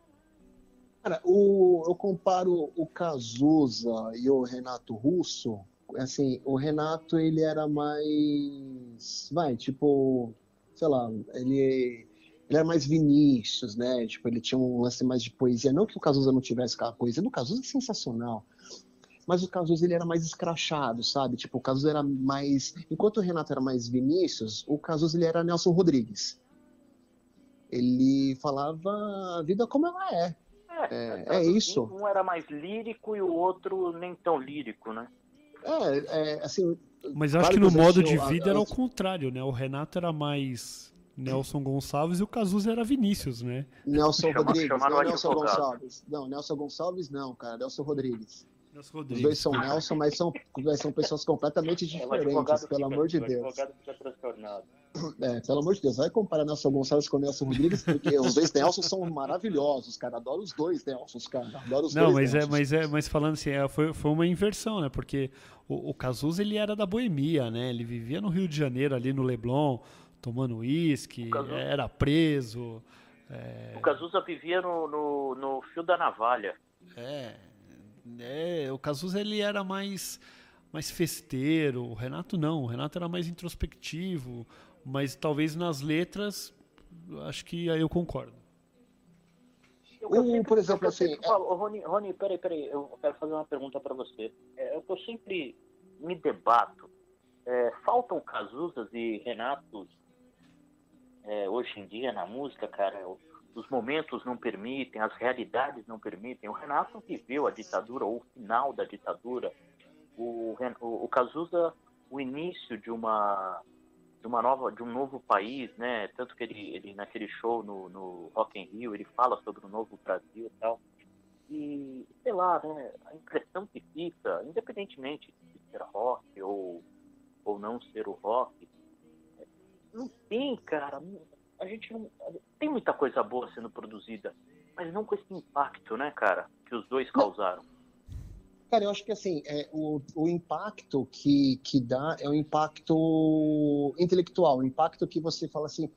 Cara, o, eu comparo o Cazuza e o Renato Russo. Assim, o Renato ele era mais, vai, tipo, sei lá, ele, ele era mais Vinícius, né? Tipo, ele tinha um lance mais de poesia. Não que o Cazuza não tivesse aquela poesia, o Cazuza é sensacional. Mas o Cazuza ele era mais escrachado, sabe? Tipo, o Cazuza era mais. Enquanto o Renato era mais Vinícius, o Cazuza ele era Nelson Rodrigues. Ele falava a vida como ela é, é, é, é isso. Um era mais lírico e o outro nem tão lírico, né? É, é assim. Mas eu acho que no modo de vida a, era o contrário, né? O Renato era mais Nelson Gonçalves e o Cazuza era Vinícius, né? Nelson Rodrigues, não Nelson Gonçalves. Não, Nelson Gonçalves não, cara, Nelson Rodrigues. Os dois são Nelson, mas são, são pessoas completamente diferentes, pelo amor de Deus. O advogado fica transtornado. É, pelo amor de Deus, vai comparar Nelson Gonçalves com Nelson Rodrigues, porque os dois Nelson são maravilhosos, cara. Adoro os dois Nelsons, cara. Adoro os Não, dois mas é, mas é, mas falando assim, é, foi, foi uma inversão, né? Porque o, o Cazuza ele era da boemia, né? Ele vivia no Rio de Janeiro, ali no Leblon, tomando uísque, era preso. É... O Cazuza vivia no, no, no fio da navalha. É, é, o Cazuza ele era mais mais festeiro, o Renato não, o Renato era mais introspectivo, mas talvez nas letras, acho que aí eu concordo. Eu, por exemplo, assim. É... Rony, Rony, peraí, peraí, eu quero fazer uma pergunta para você. É, eu sempre me debato. É, faltam Cazuzas e Renatos é, hoje em dia na música, cara? Os momentos não permitem, as realidades não permitem. O Renato viveu a ditadura, ou o final da ditadura. O, o, o Cazuza, o início de uma de uma nova de um novo país né tanto que ele, ele naquele show no, no Rock in Rio ele fala sobre o novo Brasil e tal e sei lá né a impressão que fica independentemente de ser rock ou ou não ser o rock não tem cara a gente não tem muita coisa boa sendo produzida mas não com esse impacto né cara que os dois causaram Cara, eu acho que assim, é, o, o impacto que, que dá é o impacto intelectual, o impacto que você fala assim,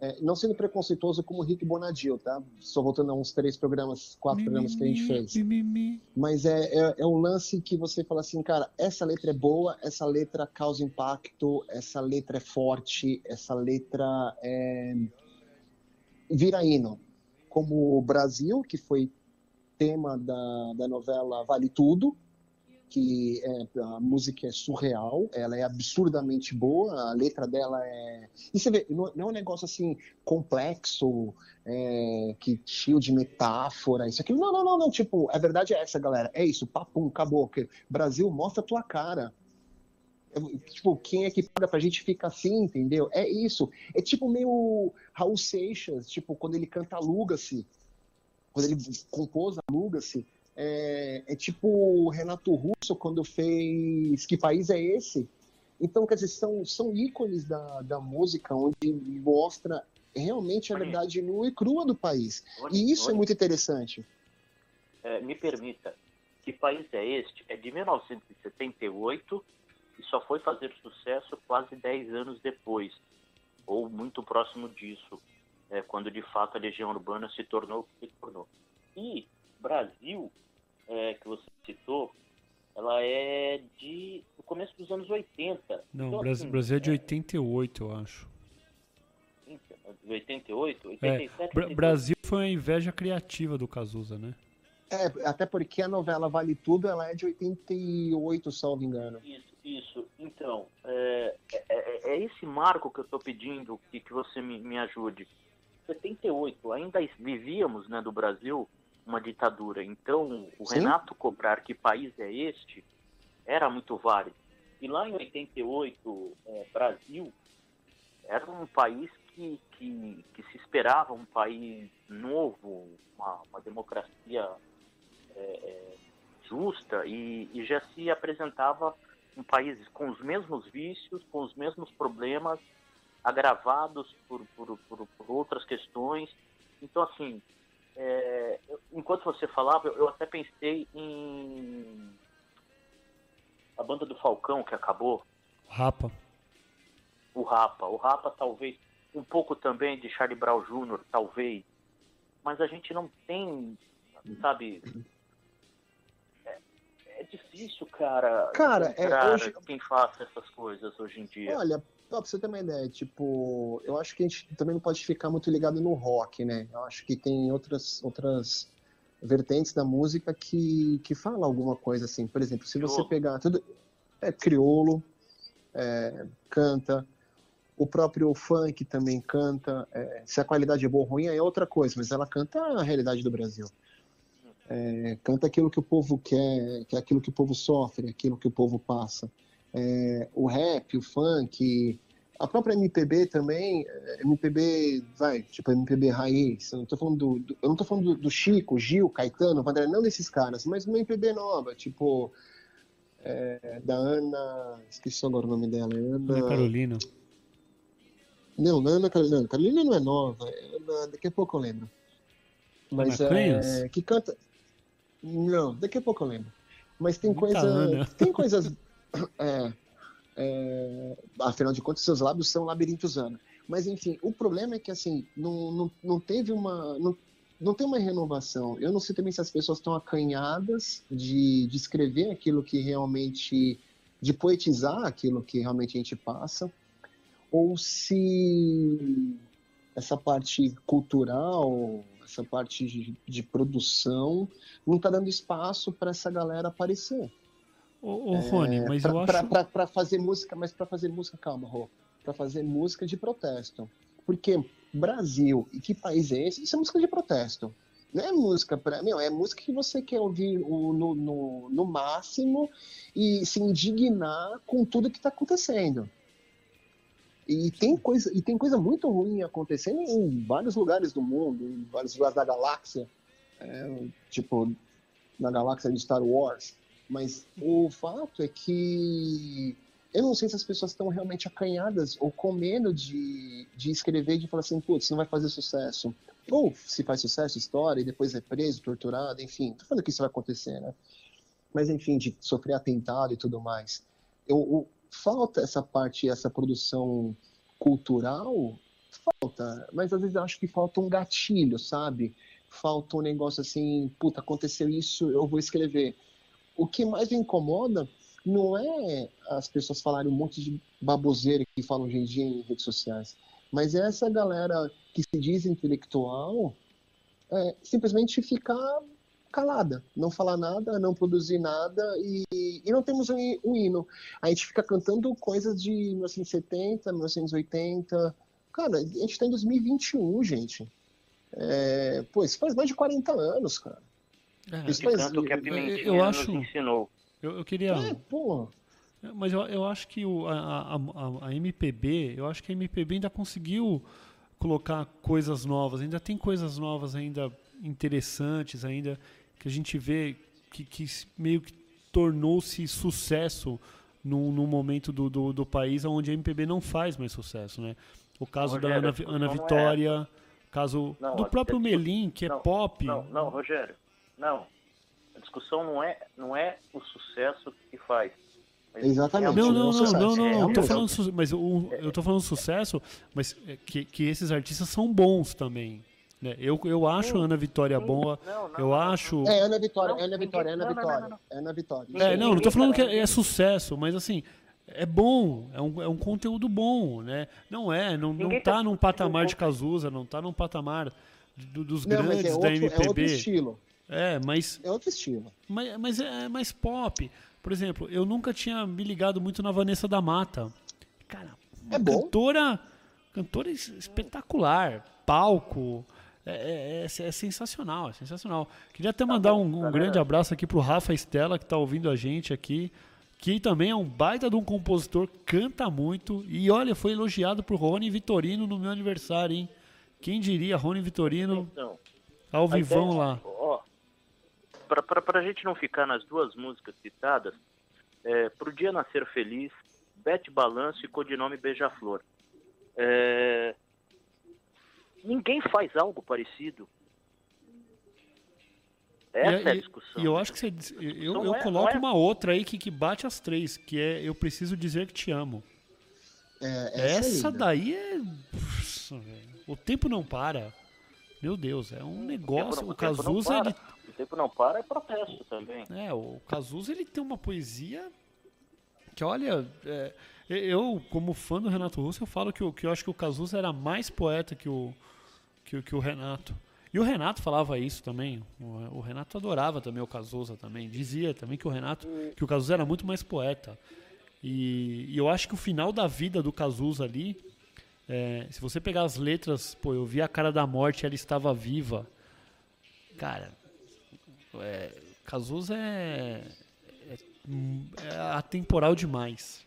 é, não sendo preconceituoso como o Rick Bonadil, tá? Só voltando a uns três programas, quatro mi, programas que a gente fez. Mi, mi, Mas é, é, é, um lance que você fala assim, cara, essa letra é boa, essa letra causa impacto, essa letra é forte, essa letra é... vira hino. Como o Brasil, que foi tema da, da novela Vale Tudo, que é, a música é surreal, ela é absurdamente boa, a letra dela é. E você vê, não, não é um negócio assim complexo, é, que cheio de metáfora, isso aqui. Não, não, não, não. Tipo, a verdade é essa, galera. É isso, papum, acabou. Brasil, mostra a tua cara. Tipo, quem é que paga pra gente ficar assim, entendeu? É isso. É tipo meio Raul Seixas, tipo, quando ele canta Aluga-se quando ele compôs Aluga-se, é, é, tipo Renato Russo quando fez Que País é Esse? Então, quer dizer, são, são ícones da, da música onde mostra realmente a verdade nua e crua do país. e isso é muito interessante. É, me permita, Que País é Este? É de 1978 e só foi fazer sucesso quase 10 anos depois, ou muito próximo disso, é, quando de fato a Legião Urbana se tornou o que se tornou. E Brasil, é, que você citou, ela é de do começo dos anos 80. Não, então, Brasil, assim, Brasil é de 88, eu acho. 88, 87, é, 88. Brasil foi a inveja criativa do Cazuza, né? É, até porque a novela Vale Tudo ela é de 88, salvo engano. Isso, isso. Então, é, é, é, é esse marco que eu estou pedindo que, que você me, me ajude. 78, ainda vivíamos né, do Brasil uma ditadura. Então, o Sim. Renato cobrar que país é este era muito válido. E lá em 88, é, Brasil era um país que, que, que, se esperava um país novo, uma, uma democracia é, é, justa, e, e já se apresentava um país com os mesmos vícios, com os mesmos problemas, agravados por, por, por, por outras questões. Então, assim, é, enquanto você falava, eu até pensei em a banda do Falcão que acabou. Rapa. O Rapa. O Rapa talvez. Um pouco também de Charlie Brown Jr., talvez. Mas a gente não tem, sabe. É, difícil, cara. Cara, é, hoje... quem faça essas coisas hoje em dia. Olha, pra você ter uma ideia, tipo, eu acho que a gente também não pode ficar muito ligado no rock, né? Eu acho que tem outras, outras vertentes da música que, que fala alguma coisa assim. Por exemplo, se você pegar tudo. É criolo, é, canta. O próprio funk também canta. É, se a qualidade é boa ou ruim é outra coisa, mas ela canta a realidade do Brasil. É, canta aquilo que o povo quer, que é aquilo que o povo sofre, aquilo que o povo passa. É, o rap, o funk, a própria MPB também, é, MPB, vai, tipo MPB raiz, eu não tô falando do, do eu não tô falando do, do, Chico, Gil, Caetano, Vandré, não desses caras, mas uma MPB nova, tipo é, da Ana, esqueci agora o nome dela, Ana... Ana Carolina. Não, não é Ana Carolina, Carolina não é nova, é Ana, daqui a pouco eu lembro. Mas é, que canta... Não, daqui a pouco eu lembro. Mas tem coisa, tem coisas... É, é, afinal de contas, seus lábios são labirintos Ana. Mas enfim, o problema é que assim, não, não, não teve uma. Não, não tem uma renovação. Eu não sei também se as pessoas estão acanhadas de, de escrever aquilo que realmente. de poetizar aquilo que realmente a gente passa, ou se essa parte cultural, essa parte de, de produção, não está dando espaço para essa galera aparecer. Ô, ô Rony, é, mas pra, eu acho... Para fazer música, mas para fazer música, calma, Rô. Para fazer música de protesto. Porque Brasil, e que país é esse? Isso é música de protesto. Não é música para meu, é música que você quer ouvir no, no, no máximo e se indignar com tudo que está acontecendo. E tem coisa e tem coisa muito ruim acontecendo em vários lugares do mundo, em vários lugares da galáxia, é, tipo na galáxia de Star Wars. Mas o fato é que eu não sei se as pessoas estão realmente acanhadas ou com medo de, de escrever e de falar assim, putz, não vai fazer sucesso. Ou se faz sucesso, história, e depois é preso, torturado, enfim. Tô falando que isso vai acontecer, né? Mas enfim, de sofrer atentado e tudo mais. Eu, eu, falta essa parte, essa produção cultural, falta. Mas às vezes eu acho que falta um gatilho, sabe? Falta um negócio assim, puta, aconteceu isso, eu vou escrever o que mais me incomoda não é as pessoas falarem um monte de baboseira que falam hoje em dia em redes sociais, mas é essa galera que se diz intelectual é, simplesmente ficar calada, não falar nada, não produzir nada e, e não temos um, um, hino. A gente fica cantando coisas de 1970, 1980. Cara, a gente está em 2021, gente. É, pô, isso faz mais de 40 anos, cara. É, Isso tanto que a Pimentinha eu acho, nos ensinou. Eu, eu queria... É, pô... É, mas eu, eu acho que o, a, a, a, MPB, eu acho que a MPB ainda conseguiu colocar coisas novas, ainda tem coisas novas ainda interessantes, ainda que a gente vê que, que meio que tornou-se sucesso no, no momento do, do, do, país onde a MPB não faz mais sucesso, né? O caso Rogério, da Ana, Ana é Vitória, é... caso não, do próprio Melim, que é não, pop. Não, não, Rogério, não. A discussão não é, não é o sucesso que faz. Exatamente. Não, não, não, não, não, não. Tô falando, mas o, eu tô falando sucesso, mas que, que esses artistas são bons também. Né? Eu, eu acho Ana Vitória boa. Não, não, eu acho. É Ana Vitória, não, Ana Vitória, Ana Vitória. Ana Vitória. É, não, não tô falando que é, é sucesso, mas assim, é bom, é um, é um conteúdo bom, né? Não é, não, não tá num patamar de Cazuza, não tá num patamar do, dos não, grandes é outro, da MPB. É outro estilo. É, mas. É outro estilo. Mas, mas é mais pop. Por exemplo, eu nunca tinha me ligado muito na Vanessa da Mata. Cara, é bom. cantora, cantora espetacular, palco, é, é, é, é, sensacional, é sensacional. Queria até mandar um, um grande abraço aqui pro Rafa Estela, que está ouvindo a gente aqui, que também é um baita de um compositor, canta muito, e olha, foi elogiado por Rony Vitorino no meu aniversário, hein? Quem diria, Rony Vitorino então, ao vivão ideia, lá. Ó, pra, pra, pra gente não ficar nas duas músicas citadas, é, Pro Dia Nascer Feliz, Bete Balanço e Codinome Beija-Flor. É, Ninguém faz algo parecido. Essa e, é a discussão. E eu acho que você. Eu, eu é, coloco é... uma outra aí que, que bate as três, que é Eu Preciso Dizer Que Te Amo. É, essa, essa daí é. o tempo não para. Meu Deus, é um negócio. O, o Cazuza. Ele... O tempo não para é protesto também. É, o Cazuza ele tem uma poesia que, olha. É, eu, como fã do Renato Russo, eu falo que, eu, que eu acho que o Cazuza era mais poeta que o, que, que o Renato. E o Renato falava isso também. O, o, Renato adorava também o Cazuza também. Dizia também que o Renato, que o Cazuza era muito mais poeta. E, e eu acho que o final da vida do Cazuza ali, é, se você pegar as letras, pô, eu vi a cara da morte, ela estava viva. Cara, é, Cazuza é, é, é atemporal demais.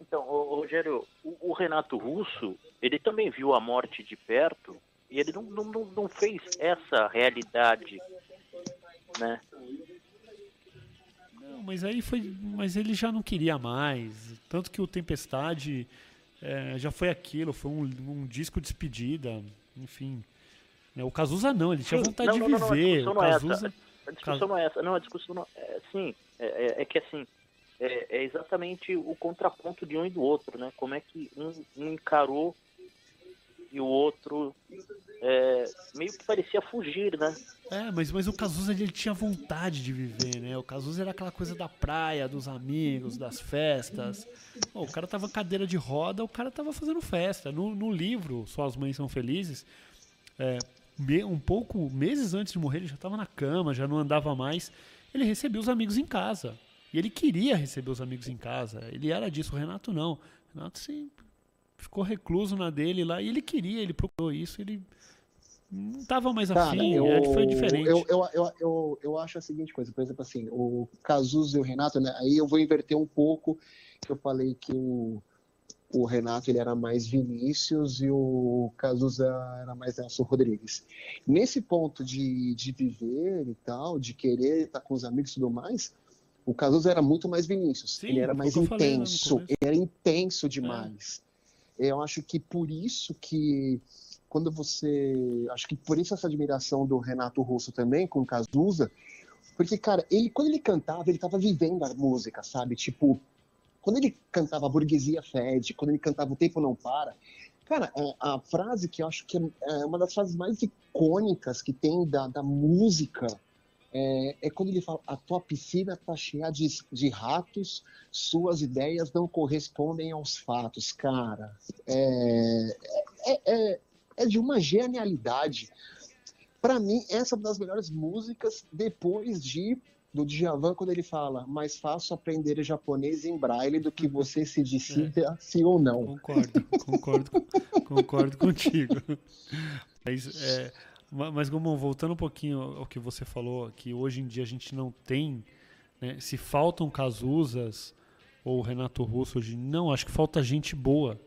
Então, Rogério, o, o Renato Russo, ele também viu a morte de perto e ele não, não, não fez essa realidade, né? Não, mas aí foi, mas ele já não queria mais, tanto que o Tempestade é, já foi aquilo, foi um, um disco de despedida, enfim. Né? O Cazuza não, ele tinha sim, vontade não, de não, viver. Não, o Cazuza, é a discussão não é essa. Não, a discussão não é, sim, é, é, é que assim, é, é, exatamente o contraponto de um e do outro, né? Como é que um, um encarou e o outro é, meio que parecia fugir, né? É, mas, mas o Cazuza ele tinha vontade de viver, né? O Cazuza era aquela coisa da praia, dos amigos, das festas. Pô, o cara tava cadeira de roda, o cara tava fazendo festa. No, no livro Suas Mães São Felizes, é, um pouco, meses antes de morrer, ele já tava na cama, já não andava mais. Ele recebia os amigos em casa. E ele queria receber os amigos em casa. Ele era disso. O Renato não. O Renato sim, ficou recluso na dele lá e ele queria, ele procurou isso, ele não estava mais Cara, afim, eu, foi diferente. Eu, eu, eu, eu, eu acho a seguinte coisa, por exemplo, assim, o Cazuza e o Renato, né, aí eu vou inverter um pouco, que eu falei que o, o Renato ele era mais Vinícius e o Cazuza era mais Nelson Rodrigues. Nesse ponto de, de viver e tal, de querer estar com os amigos e tudo mais, o Cazuza era muito mais Vinícius. Sim, ele era mais intenso, ele era intenso demais. É. Eu acho que por isso que quando você, acho que por isso essa admiração do Renato Russo também com Cazuza, porque cara, ele quando ele cantava, ele estava vivendo a música, sabe? Tipo, quando ele cantava burguesia fede, quando ele cantava o tempo não para, cara, é, a, frase que eu acho que é, é uma das frases mais icônicas que tem da, da música é, é, quando ele fala: a tua piscina está cheia de, de ratos, suas ideias não correspondem aos fatos. Cara, é, é, é, é de uma genialidade. Para mim, essa é uma das melhores músicas depois de do Djavan quando ele fala mais fácil aprender japonês em braille do que você se decida é. sim ou não. Concordo, concordo, concordo contigo. Mas, é, mas, Gomão, voltando um pouquinho ao que você falou, que hoje em dia a gente não tem, né, se faltam Cazuzas ou Renato Russo hoje, não, acho que falta gente boa.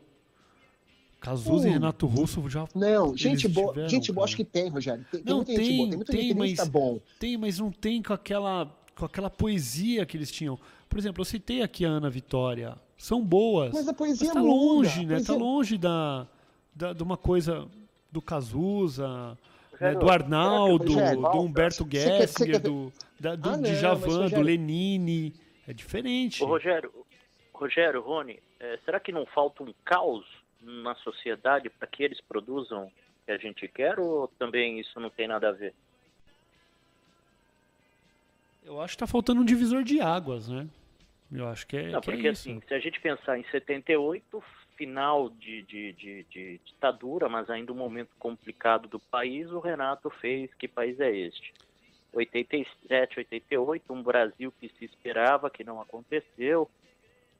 Cazuza uh, e Renato Russo já. Não, gente boa, tiveram, gente boa acho que tem, Rogério. Tem, não, tem, tem, boa, tem muita tem, mas, tá bom. Tem, mas não tem com aquela, com aquela poesia que eles tinham. Por exemplo, eu citei aqui a Ana Vitória. São boas. Mas a poesia mas tá longe, né? Tá longe da, da, de uma coisa do Cazuza né, do Arnaldo, do Humberto Gessinger, do, da, do ah, Djavan, do Lenine. É diferente. Ô, Rogério, Rogério, Rony, é, será que não falta um caos na sociedade para que eles produzam o que a gente quer ou também isso não tem nada a ver? Eu acho que está faltando um divisor de águas, né? Eu acho que é, não, que é porque é assim, se a gente pensar em 78, final de, de, de, de, ditadura, mas ainda um momento complicado do país, o Renato fez Que País é Este? 87, 88, um Brasil que se esperava, que não aconteceu,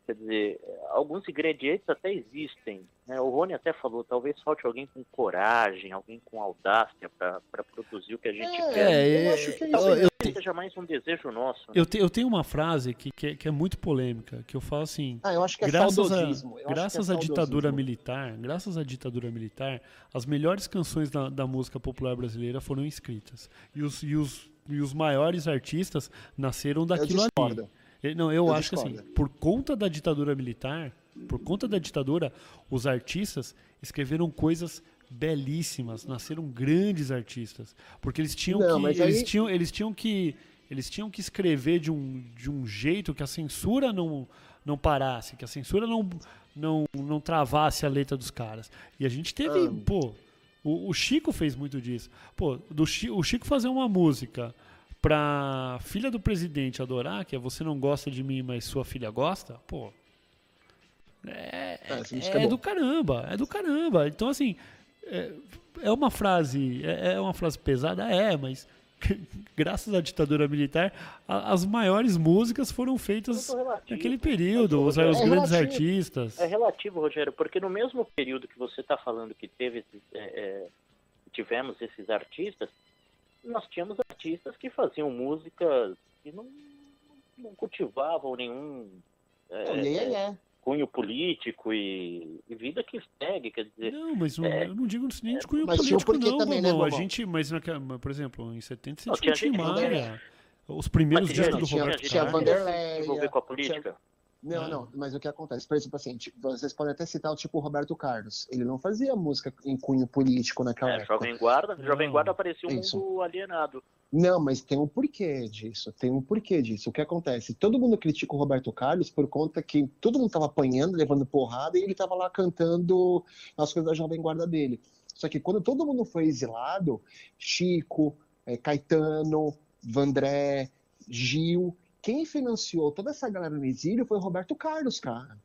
Quer dizer, alguns ingredientes até existem. Né? O Rony até falou, talvez falte alguém com coragem, alguém com audácia para produzir o que a gente é, quer. É, eu acho que é talvez eu, eu, seja mais um desejo nosso. Né? Eu, te, eu tenho uma frase que, que é, que, é, muito polêmica, que eu falo assim. Ah, eu acho que é graças a, graças é à ditadura militar, graças à ditadura militar, as melhores canções da, da música popular brasileira foram escritas. E os, e os, e os maiores artistas nasceram daquilo ali. Não, eu, eu acho discordo. que assim, por conta da ditadura militar, por conta da ditadura, os artistas escreveram coisas belíssimas, nasceram grandes artistas, porque eles tinham não, que eles tinham eles tinham que eles tinham que escrever de um, de um jeito que a censura não não parasse, que a censura não não, não travasse a letra dos caras. E a gente teve, ah. pô, o, o, Chico fez muito disso. Pô, do, o Chico fazer uma música pra filha do presidente adorar, que é você não gosta de mim, mas sua filha gosta, pô. É, é, é do caramba, é do caramba. Então, assim, é, é uma frase, é, é, uma frase pesada, é, mas graças à ditadura militar, a, as maiores músicas foram feitas naquele período, os, os é grandes artistas. É relativo, Rogério, porque no mesmo período que você está falando que teve esses, é, é, tivemos esses artistas, nós tínhamos artistas que faziam músicas que não, não cultivavam nenhum é, é, é. cunho político e, e, vida que segue, quer dizer... Não, mas é, eu não digo nem de cunho político, não, também, né, A gente, mas, por exemplo, em 70 você tinha Tim Maia, os primeiros discos do Roberto Tinha Vanderlei, envolver com a política. Tinha... Não, é. não, mas o que acontece? Por exemplo, assim, tipo, vocês podem até citar o tipo Roberto Carlos. Ele não fazia música em cunho político naquela é, época. Jovem Guarda, Jovem Guarda parecia um Isso. mundo alienado. Não, mas tem um porquê disso. Tem um porquê disso. O que acontece? Todo mundo critica o Roberto Carlos por conta que todo mundo estava apanhando, levando porrada, e ele estava lá cantando as coisas da Jovem Guarda dele. Só que quando todo mundo foi exilado, Chico, é, Caetano, Vandré, Gil, quem financiou toda essa galera no exílio foi o Roberto Carlos, cara.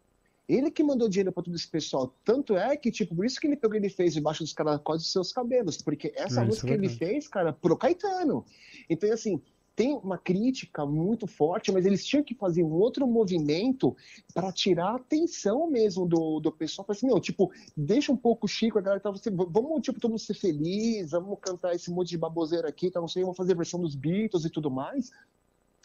Ele que mandou dinheiro para todo esse pessoal. Tanto é que, tipo, por isso que ele pegou ele fez debaixo dos caracóis dos seus cabelos. Porque essa é, música que ele fez, cara, pro Caetano. Então, assim, tem uma crítica muito forte, mas eles tinham que fazer um outro movimento para tirar a atenção mesmo do, do pessoal. Assim, meu, tipo, deixa um pouco o Chico, a galera tá, você, vamos, tipo, todo mundo ser feliz, vamos cantar esse monte de baboseira aqui, tá, não sei, vamos fazer a versão dos Beatles e tudo mais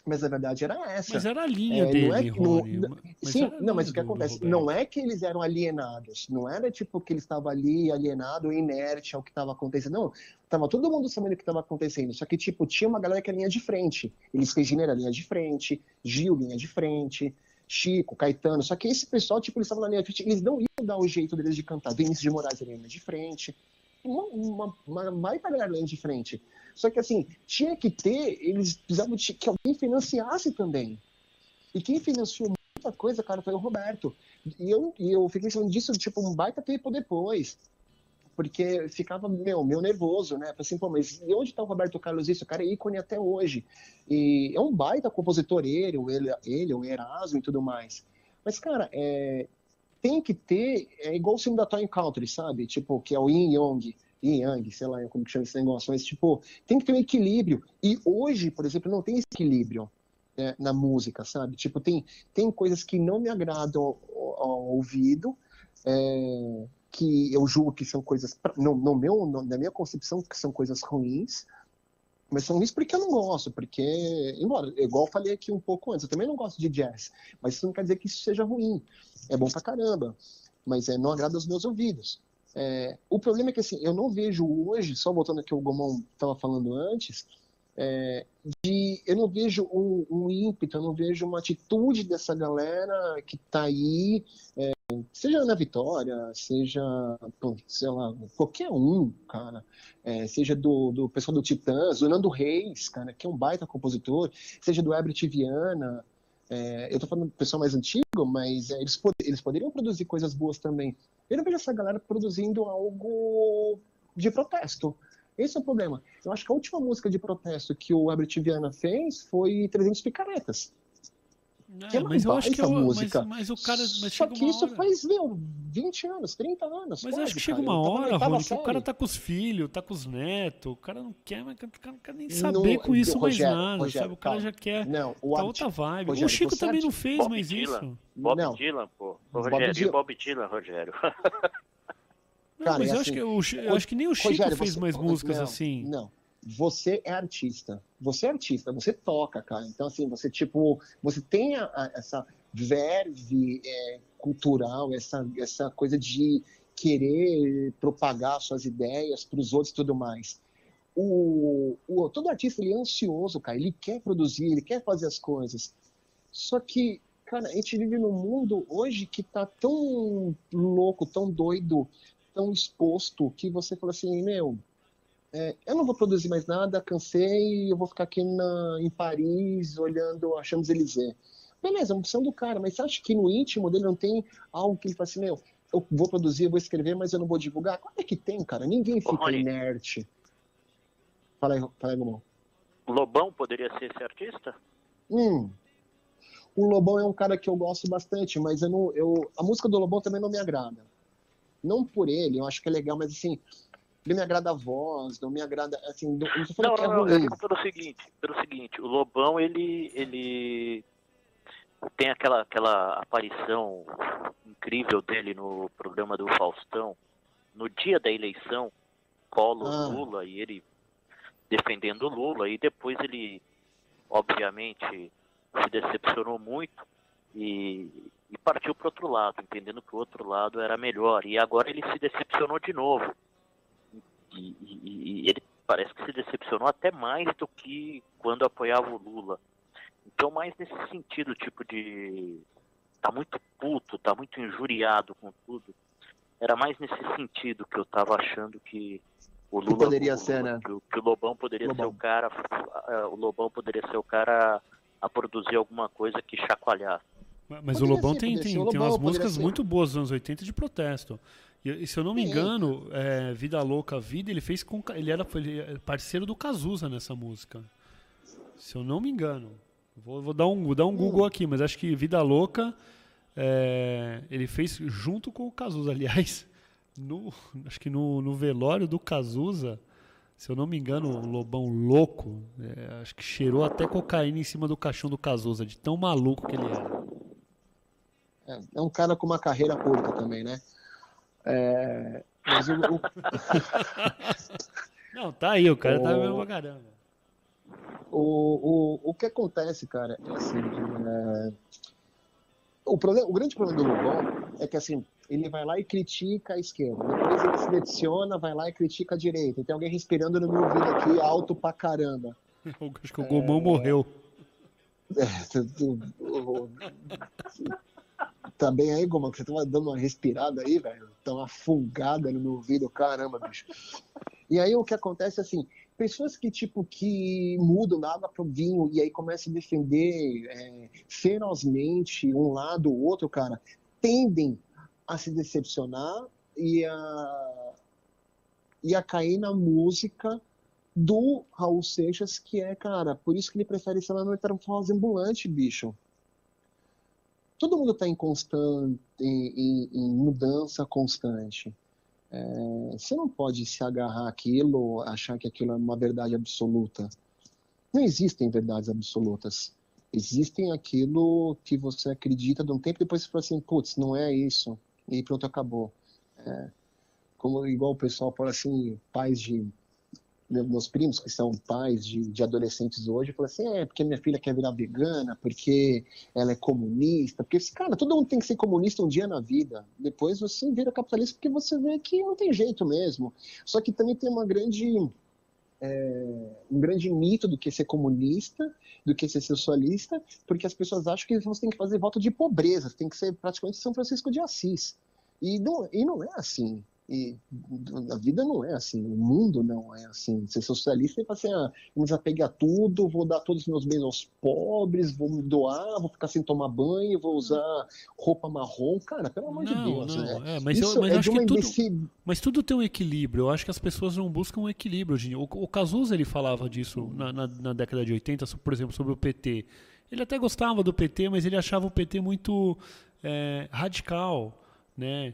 mas a verdade era essa. Mas era a linha é, dele, não é, Rony, não, Sim, não, mas o que acontece? Não é que eles eram alienados, não era tipo que eles estavam ali alienado, inerte ao que estava acontecendo, não. Tava todo mundo sabendo o que estava acontecendo, só que tipo, tinha uma galera que era linha de frente. Eles Regina era linha de frente, Gil linha de frente, Chico, Caetano, só que esse pessoal, tipo, eles estavam na linha de frente, eles não iam dar o jeito deles de cantar. Vinícius de Moraes era linha de frente, uma, uma, uma, uma galera linha de frente. Só que assim, tinha que ter, eles precisavam de, que alguém financiasse também. E quem financiou muita coisa, cara, foi o Roberto. E eu, e eu fiquei falando disso, tipo, um baita tempo depois. Porque ficava, meu, meu nervoso, né? Assim, pô, mas e onde tá o Roberto Carlos isso? O cara é ícone até hoje. E é um baita compositor, ele, ele, ele o Erasmo e tudo mais. Mas, cara, é, tem que ter, é igual o filme da Toy Country, sabe? Tipo, que é o Yin Yong yin yang, sei lá como que chama esse negócio, mas tipo, tem que ter um equilíbrio. E hoje, por exemplo, não tem esse equilíbrio né, na música, sabe? Tipo, tem, tem coisas que não me agradam ao, ao ouvido, é, que eu julgo que são coisas, no, no meu, no, na minha concepção, que são coisas ruins, mas são ruins porque eu não gosto, porque, embora, igual eu falei aqui um pouco antes, eu também não gosto de jazz, mas isso não quer dizer que isso seja ruim. É bom pra caramba, mas é, não agrada aos meus ouvidos. É, o problema é que assim, eu não vejo hoje, só voltando aqui o Gomão estava falando antes, é, de, eu não vejo um, um, ímpeto, eu não vejo uma atitude dessa galera que está aí, é, seja na Vitória, seja, sei lá, qualquer um, cara, é, seja do, do pessoal do Titãs, do Nando Reis, cara, que é um baita compositor, seja do Herbert Viana, É, eu tô falando do pessoal mais antigo, mas é, eles, pod eles poderiam produzir coisas boas também. Eu não vejo essa galera produzindo algo de protesto. Esse é o problema. Eu acho que a última música de protesto que o Herbert Viana fez foi 300 Picaretas. É, mas eu acho que eu, música. Mas, mas, o cara. Mas Só que isso hora. faz, meu, 20 anos, 30 anos. Mas quase, acho que chega cara. uma hora, Rony, que o cara tá com os filhos, tá com os netos, o cara não quer, mas o cara não quer nem saber no, com isso Rogério, mais nada, Rogério, sabe? O cara calma. já quer. Não, o tá outra vibe. Rogério, o Chico também não fez Bob mais Dylan. isso. Bob não. Dylan, pô. Rogério, Bob Dylan, Bob Dylan Rogério. Não, cara, mas é eu, assim, acho que, eu, eu acho que nem o Chico Rogério, fez você, mais músicas não, assim. Não, você é artista. Você é artista, você toca, cara. Então, assim, você, tipo, você tem a, a, essa verve é, cultural, essa, essa coisa de querer propagar suas ideias para os outros e tudo mais. O, o, todo artista ele é ansioso, cara. Ele quer produzir, ele quer fazer as coisas. Só que, cara, a gente vive num mundo hoje que tá tão louco, tão doido, tão exposto, que você fala assim, meu, é, eu não vou produzir mais nada, cansei, eu vou ficar aqui na, em Paris olhando a Champs-Élysées. Beleza, é uma opção do cara, mas você acha que no íntimo dele não tem algo que ele fala assim, meu, eu vou produzir, eu vou escrever, mas eu não vou divulgar? Qual é que tem, cara? Ninguém fica Ô, inerte. Fala aí, fala aí, Lobão. Lobão poderia ser esse artista? Hum. O Lobão é um cara que eu gosto bastante, mas eu não, eu, a música do Lobão também não me agrada. Não por ele, eu acho que é legal, mas assim, ele me agrada a voz, não me agrada, assim, não, não, não, que é não, não, pelo seguinte, pelo seguinte, o Lobão, ele, ele tem aquela, aquela aparição incrível dele no programa do Faustão, no dia da eleição, colo ah. Lula e ele defendendo Lula, e depois ele, obviamente, se decepcionou muito e, e partiu para outro lado, entendendo que o outro lado era melhor. E agora ele se decepcionou de novo. E, e, e ele parece que se decepcionou até mais do que quando apoiava o Lula. Então, mais nesse sentido, tipo de. tá muito puto, tá muito injuriado com tudo. Era mais nesse sentido que eu tava achando que o Lula. Que poderia o, ser, né? Que, que, o Lobão poderia Lobão. ser o cara. O Lobão poderia ser o cara a produzir alguma coisa que chacoalhasse. Mas, o Lobão ser, tem, tem, tem umas músicas ser. muito boas dos anos 80 de protesto. E, se eu não me engano, é, Vida Louca Vida, ele fez com. Ele era parceiro do Cazuza nessa música. Se eu não me engano. Vou, vou, dar um, vou dar um Google aqui, mas acho que Vida Louca é, ele fez junto com o Cazuza. Aliás, no, acho que no, no velório do Cazuza, se eu não me engano, o Lobão louco, é, acho que cheirou até cocaína em cima do caixão do Cazuza, de tão maluco que ele era. É, é um cara com uma carreira curta também, né? É, mas o, o... não, tá aí, o cara o... tá vendo pra caramba. O, o, o que acontece, cara, é assim, é... O, problema, o grande problema do Lobão é que, assim, ele vai lá e critica a esquerda. Depois ele se seleciona, vai lá e critica a direita. tem alguém respirando no meu ouvido aqui alto pra caramba. Acho que o Gomão é... morreu. É, tá bem aí? Que você tava dando uma respirada aí, velho. Tá uma fungada no meu ouvido, caramba, bicho. E aí o que acontece assim, pessoas que tipo que mudam da água para o vinho e aí começam a defender é, ferozmente um lado ou outro, cara, tendem a se decepcionar e a, e a cair na música do Raul Seixas, que é, cara, por isso que ele prefere ser lá no Metamorfose Ambulante, bicho. Todo mundo está em constante, em, em, mudança constante. É, você não pode se agarrar àquilo, achar que aquilo é uma verdade absoluta. Não existem verdades absolutas. Existem aquilo que você acredita de um tempo, depois você fala assim, putz, não é isso. E pronto, acabou. É, como igual o pessoal fala assim, pais de meus primos que são pais de, de adolescentes hoje falam assim, é porque minha filha quer virar vegana, porque ela é comunista, porque, cara, todo mundo tem que ser comunista um dia na vida. Depois você vira capitalista porque você vê que não tem jeito mesmo. Só que também tem uma grande é, um grande mito do que ser comunista, do que ser socialista, porque as pessoas acham que você tem que fazer voto de pobreza, tem que ser praticamente São Francisco de Assis. E não, e não é assim. E a vida não é assim, o mundo não é assim. Ser socialista é assim, ah, vou desapegar tudo, vou dar todos os meus bens aos pobres, vou me doar, vou ficar sem tomar banho, vou usar roupa marrom. Cara, pelo amor não, de Deus. Não, né? é, mas Isso eu, mas é acho que tudo, mas tudo tem um equilíbrio. Eu acho que as pessoas não buscam um equilíbrio hoje. O, o Cazuza ele falava disso na, na, na década de 80, por exemplo, sobre o PT. Ele até gostava do PT, mas ele achava o PT muito é, radical, né?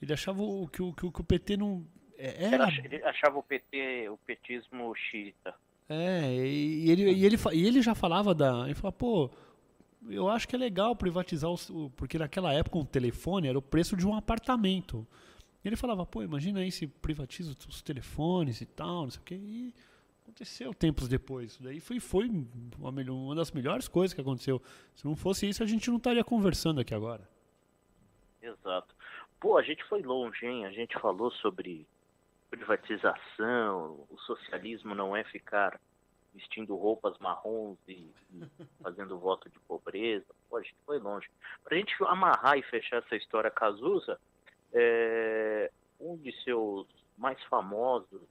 Ele achava o, que, o, que, o PT não. É, era... Ele achava o PT, o petismo xiita. É, e ele, e ele, e ele já falava da. Ele falava, pô, eu acho que é legal privatizar o. Porque naquela época um telefone era o preço de um apartamento. E ele falava, pô, imagina aí se privatiza os telefones e tal, não sei o quê. E aconteceu tempos depois. Daí foi, foi uma, uma das melhores coisas que aconteceu. Se não fosse isso, a gente não estaria conversando aqui agora. Exato. Pô, a gente foi longe, hein? A gente falou sobre privatização, o socialismo não é ficar vestindo roupas marrons e, e fazendo voto de pobreza. Pô, a gente foi longe. Para a gente amarrar e fechar essa história Cazuza, é, um de seus mais famosos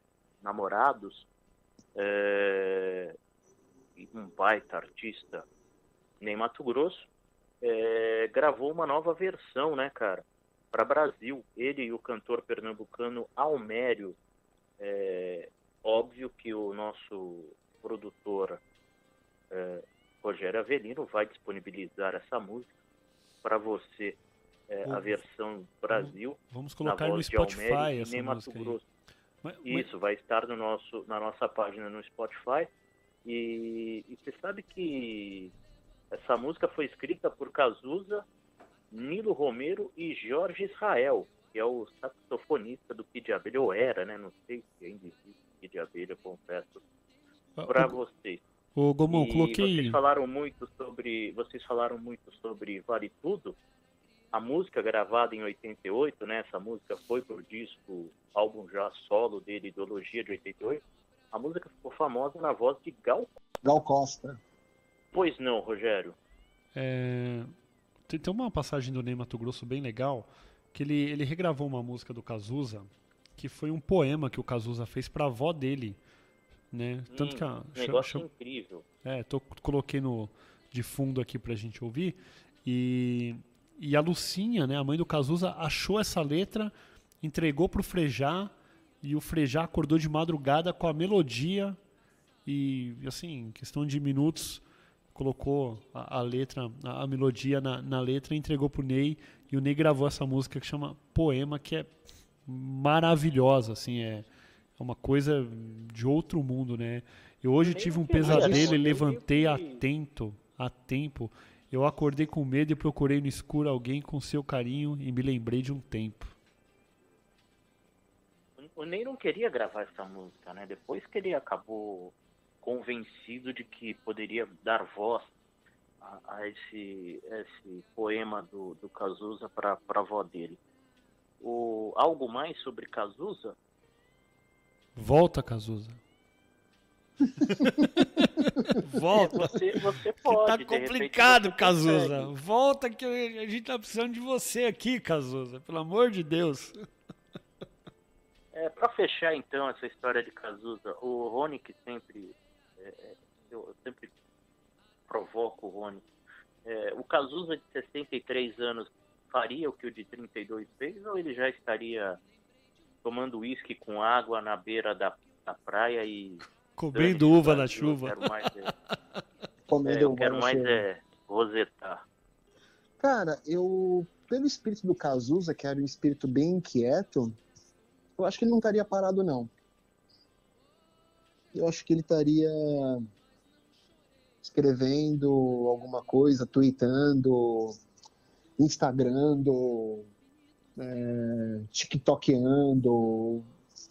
namorados, é, um baita artista, nem Mato Grosso, é, gravou uma nova versão, né, cara? Para Brasil. Ele e o cantor pernambucano Almério. É, óbvio que o nosso produtor é, Rogério Avelino vai disponibilizar essa música para você, é, a versão Brasil. Vamos colocar no Spotify Almério, essa música mas... Isso, vai estar no nosso, na nossa página no Spotify. E, e você sabe que essa música foi escrita por Cazuza Nilo Romero e Jorge Israel, que é o saxofonista do Kid Abelha, ou era, né? Não sei se ainda existe Kid Abelha, confesso, ah, para vocês. O Gomão, coloquei. Vocês falaram muito sobre, vocês falaram muito sobre Vale Tudo. A música gravada em 88, né? Essa música foi pro disco, álbum já solo dele, Ideologia de 88. A música ficou famosa na voz de Gal. Gal Costa. Pois não, Rogério. É, tem, tem uma passagem do Ney Mato Grosso bem legal, que ele, ele regravou uma música do Cazuza, que foi um poema que o Cazuza fez para a avó dele, né? Hum, Tanto que a negócio incrível. É, tô, coloquei no de fundo aqui pra gente ouvir e e a Lucinha, né, a mãe do Cazuza, achou essa letra, entregou pro Frejá e o Frejá acordou de madrugada com a melodia e assim, questão de minutos colocou a, a letra, a, a melodia na, na, letra, entregou pro Ney e o Ney gravou essa música que chama Poema, que é maravilhosa, assim, é, é uma coisa de outro mundo, né? Eu hoje tive um pesadelo e levantei atento, a tempo. Eu acordei com medo e procurei no escuro alguém com seu carinho e me lembrei de um tempo. O Ney não queria gravar essa música, né? Depois que ele acabou convencido de que poderia dar voz a, a esse, esse poema do, do Cazuza para a avó dele. O, algo mais sobre Cazuza? Volta, Cazuza. Volta. Você, você pode. Que tá complicado, Cazuza. Volta que a gente tá precisando de você aqui, Cazuza. Pelo amor de Deus. É, para fechar então essa história de Cazuza, o Rony que sempre é, é, eu sempre provoco o Rony. É, o Cazuza de 63 anos faria o que o de 32 fez ou ele já estaria tomando uísque com água na beira da, da praia e comendo uva na chuva? Eu quero mais é, Comendo é, eu quero mais é rosetar. Cara, eu pelo espírito do Cazuza, que era um espírito bem inquieto, eu acho que ele não estaria parado não eu acho que ele estaria escrevendo alguma coisa, tweetando, instagrando, é,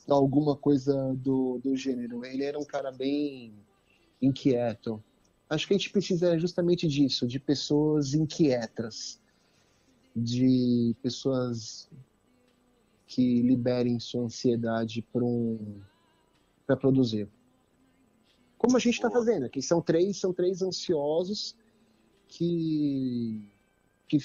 alguma coisa do, do gênero. Ele era um cara bem inquieto. Acho que a gente precisa justamente disso, de pessoas inquietas, de pessoas que liberem sua ansiedade para um, produzir como a gente está fazendo aqui. São três, são três ansiosos que, que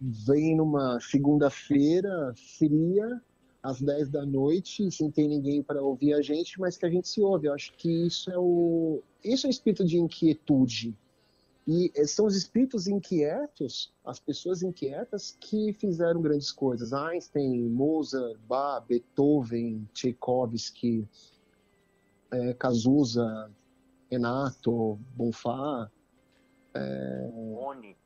vem numa segunda-feira fria, às 10 da noite, sem ter ninguém para ouvir a gente, mas que a gente se ouve. Eu acho que isso é o isso é o espírito de inquietude. E são os espíritos inquietos, as pessoas inquietas que fizeram grandes coisas. Einstein, Mozart, Bach, Beethoven, Tchaikovsky, é, Cazuza, Renato, Bonfá, é, Rony.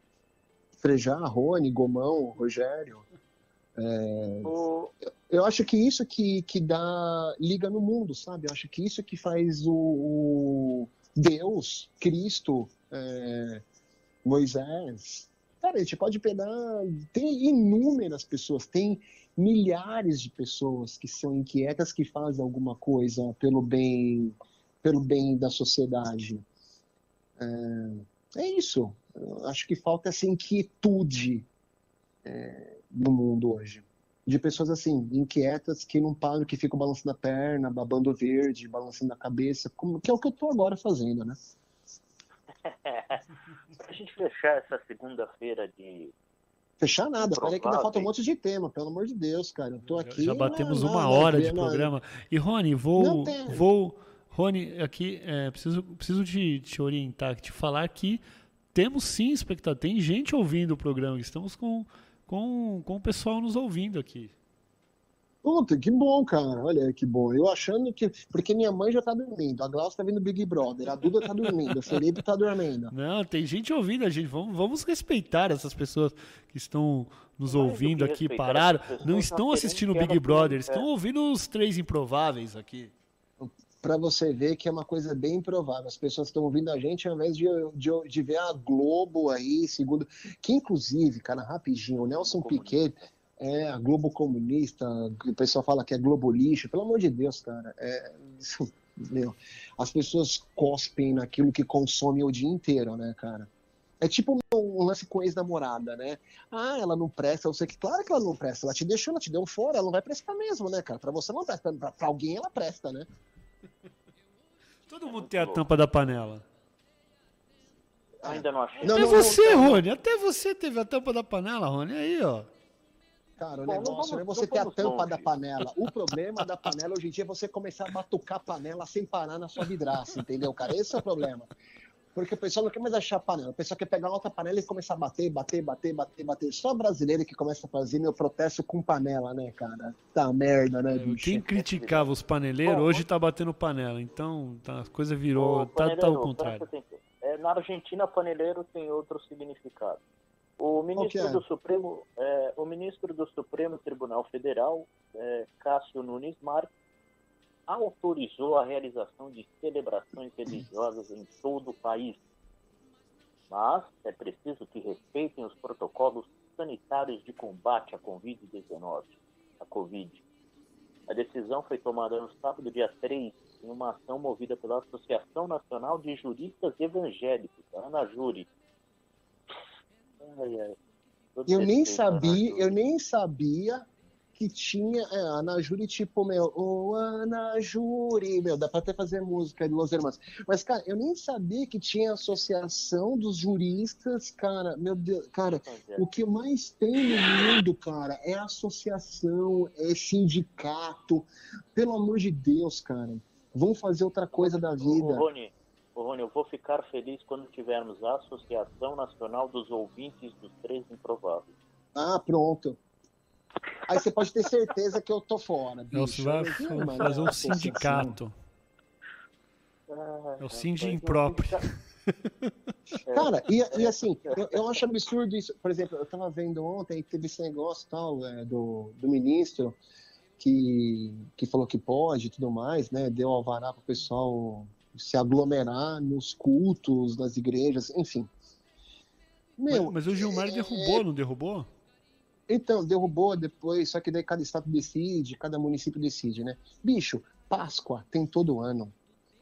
Frejá, Rony, Gomão, Rogério. É, o... Eu acho que isso que, que dá liga no mundo, sabe? Eu acho que isso que faz o, o Deus, Cristo, é, Moisés. Cara, a gente pode pegar. Tem inúmeras pessoas, tem milhares de pessoas que são inquietas, que fazem alguma coisa pelo bem, pelo bem da sociedade. É, é isso. Eu acho que falta essa inquietude é, no mundo hoje. De pessoas assim, inquietas, que não param, que ficam balançando a perna, babando verde, balançando a cabeça, como, que é o que eu estou agora fazendo, né? a gente fechar essa segunda-feira de. Fechar nada, peraí que ainda falta um monte de tema, pelo amor de Deus, cara. Eu tô aqui. Já batemos não, uma hora de programa. E Rony, vou. vou Rony, aqui é, preciso, preciso te, te orientar, te falar que temos sim expectativa. Tem gente ouvindo o programa, estamos com, com, com o pessoal nos ouvindo aqui. Puta, que bom, cara. Olha que bom. Eu achando que. Porque minha mãe já tá dormindo, a Glaucia tá vendo Big Brother, a Duda tá dormindo, o Felipe tá dormindo. Não, tem gente ouvindo a gente. Vamos, vamos respeitar essas pessoas que estão nos Mais ouvindo aqui, pararam. Não estão assistindo Big Brother, estão ouvindo os três improváveis aqui. Para você ver que é uma coisa bem improvável. As pessoas estão ouvindo a gente ao invés de, de, de ver a Globo aí, segundo. Que inclusive, cara, rapidinho, o Nelson Piquet é a Globo comunista, o pessoal fala que é Globo lixo, pelo amor de Deus, cara. É, isso, meu, as pessoas cospem naquilo que consomem o dia inteiro, né, cara? É tipo um lance com ex-namorada, né? Ah, ela não presta, eu sei que, claro que ela não presta, ela te deixou, ela te deu um fora, ela não vai prestar mesmo, né, cara? Pra você não presta, pra, pra alguém ela presta, né? Todo mundo tem a tampa da panela. Ainda não achei. Não, até não, você, não, Rony, até você teve a tampa da panela, Rony, aí, ó. Cara, o Bom, negócio não, é você ter a tampa longe. da panela. O problema da panela hoje em dia é você começar a batucar a panela sem parar na sua vidraça, entendeu, cara? Esse é o problema. Porque o pessoal não quer mais achar a panela. O pessoal quer pegar uma outra panela e começar a bater, bater, bater, bater, bater. Só brasileiro que começa a fazer meu protesto com panela, né, cara? Tá merda, né, bicho? Quem criticava os paneleiros hoje tá batendo panela. Então tá, a coisa virou. tá, tá ao contrário. É, na Argentina, paneleiro tem outro significado. O ministro é? do Supremo, é, o ministro do Supremo Tribunal Federal, é, Cássio Nunes Marques, autorizou a realização de celebrações religiosas em todo o país. Mas é preciso que respeitem os protocolos sanitários de combate à Covid-19, a Covid. A decisão foi tomada no sábado, dia 3, em uma ação movida pela Associação Nacional de Juristas Evangélicos, a ANAJURI, Ai, ai. Eu nem sabia, eu nem sabia que tinha é, Ana Júri, tipo, meu, ô oh, Ana Júri, meu, dá pra até fazer música de Los Hermanos. Mas, cara, eu nem sabia que tinha associação dos juristas, cara, meu Deus, cara, o que mais tem no mundo, cara, é associação, é sindicato, pelo amor de Deus, cara, vamos fazer outra coisa da vida. Ô, Rony, eu vou ficar feliz quando tivermos a Associação Nacional dos Ouvintes dos Três Improváveis. Ah, pronto. Aí você pode ter certeza que eu tô fora. Bicho. Você vai fazer um sindicato. é o sindicato impróprio. Cara, e, e assim, eu, eu, acho absurdo isso. Por exemplo, eu tava vendo ontem, teve esse negócio tal é, do, do ministro que, que falou que pode e tudo mais, né? Deu alvará pro pessoal se aglomerar nos cultos, nas igrejas, enfim. Meu, mas, mas o Gilmar é... derrubou, não derrubou? Então, derrubou depois, só que daí cada estado decide, cada município decide, né? Bicho, Páscoa tem todo ano.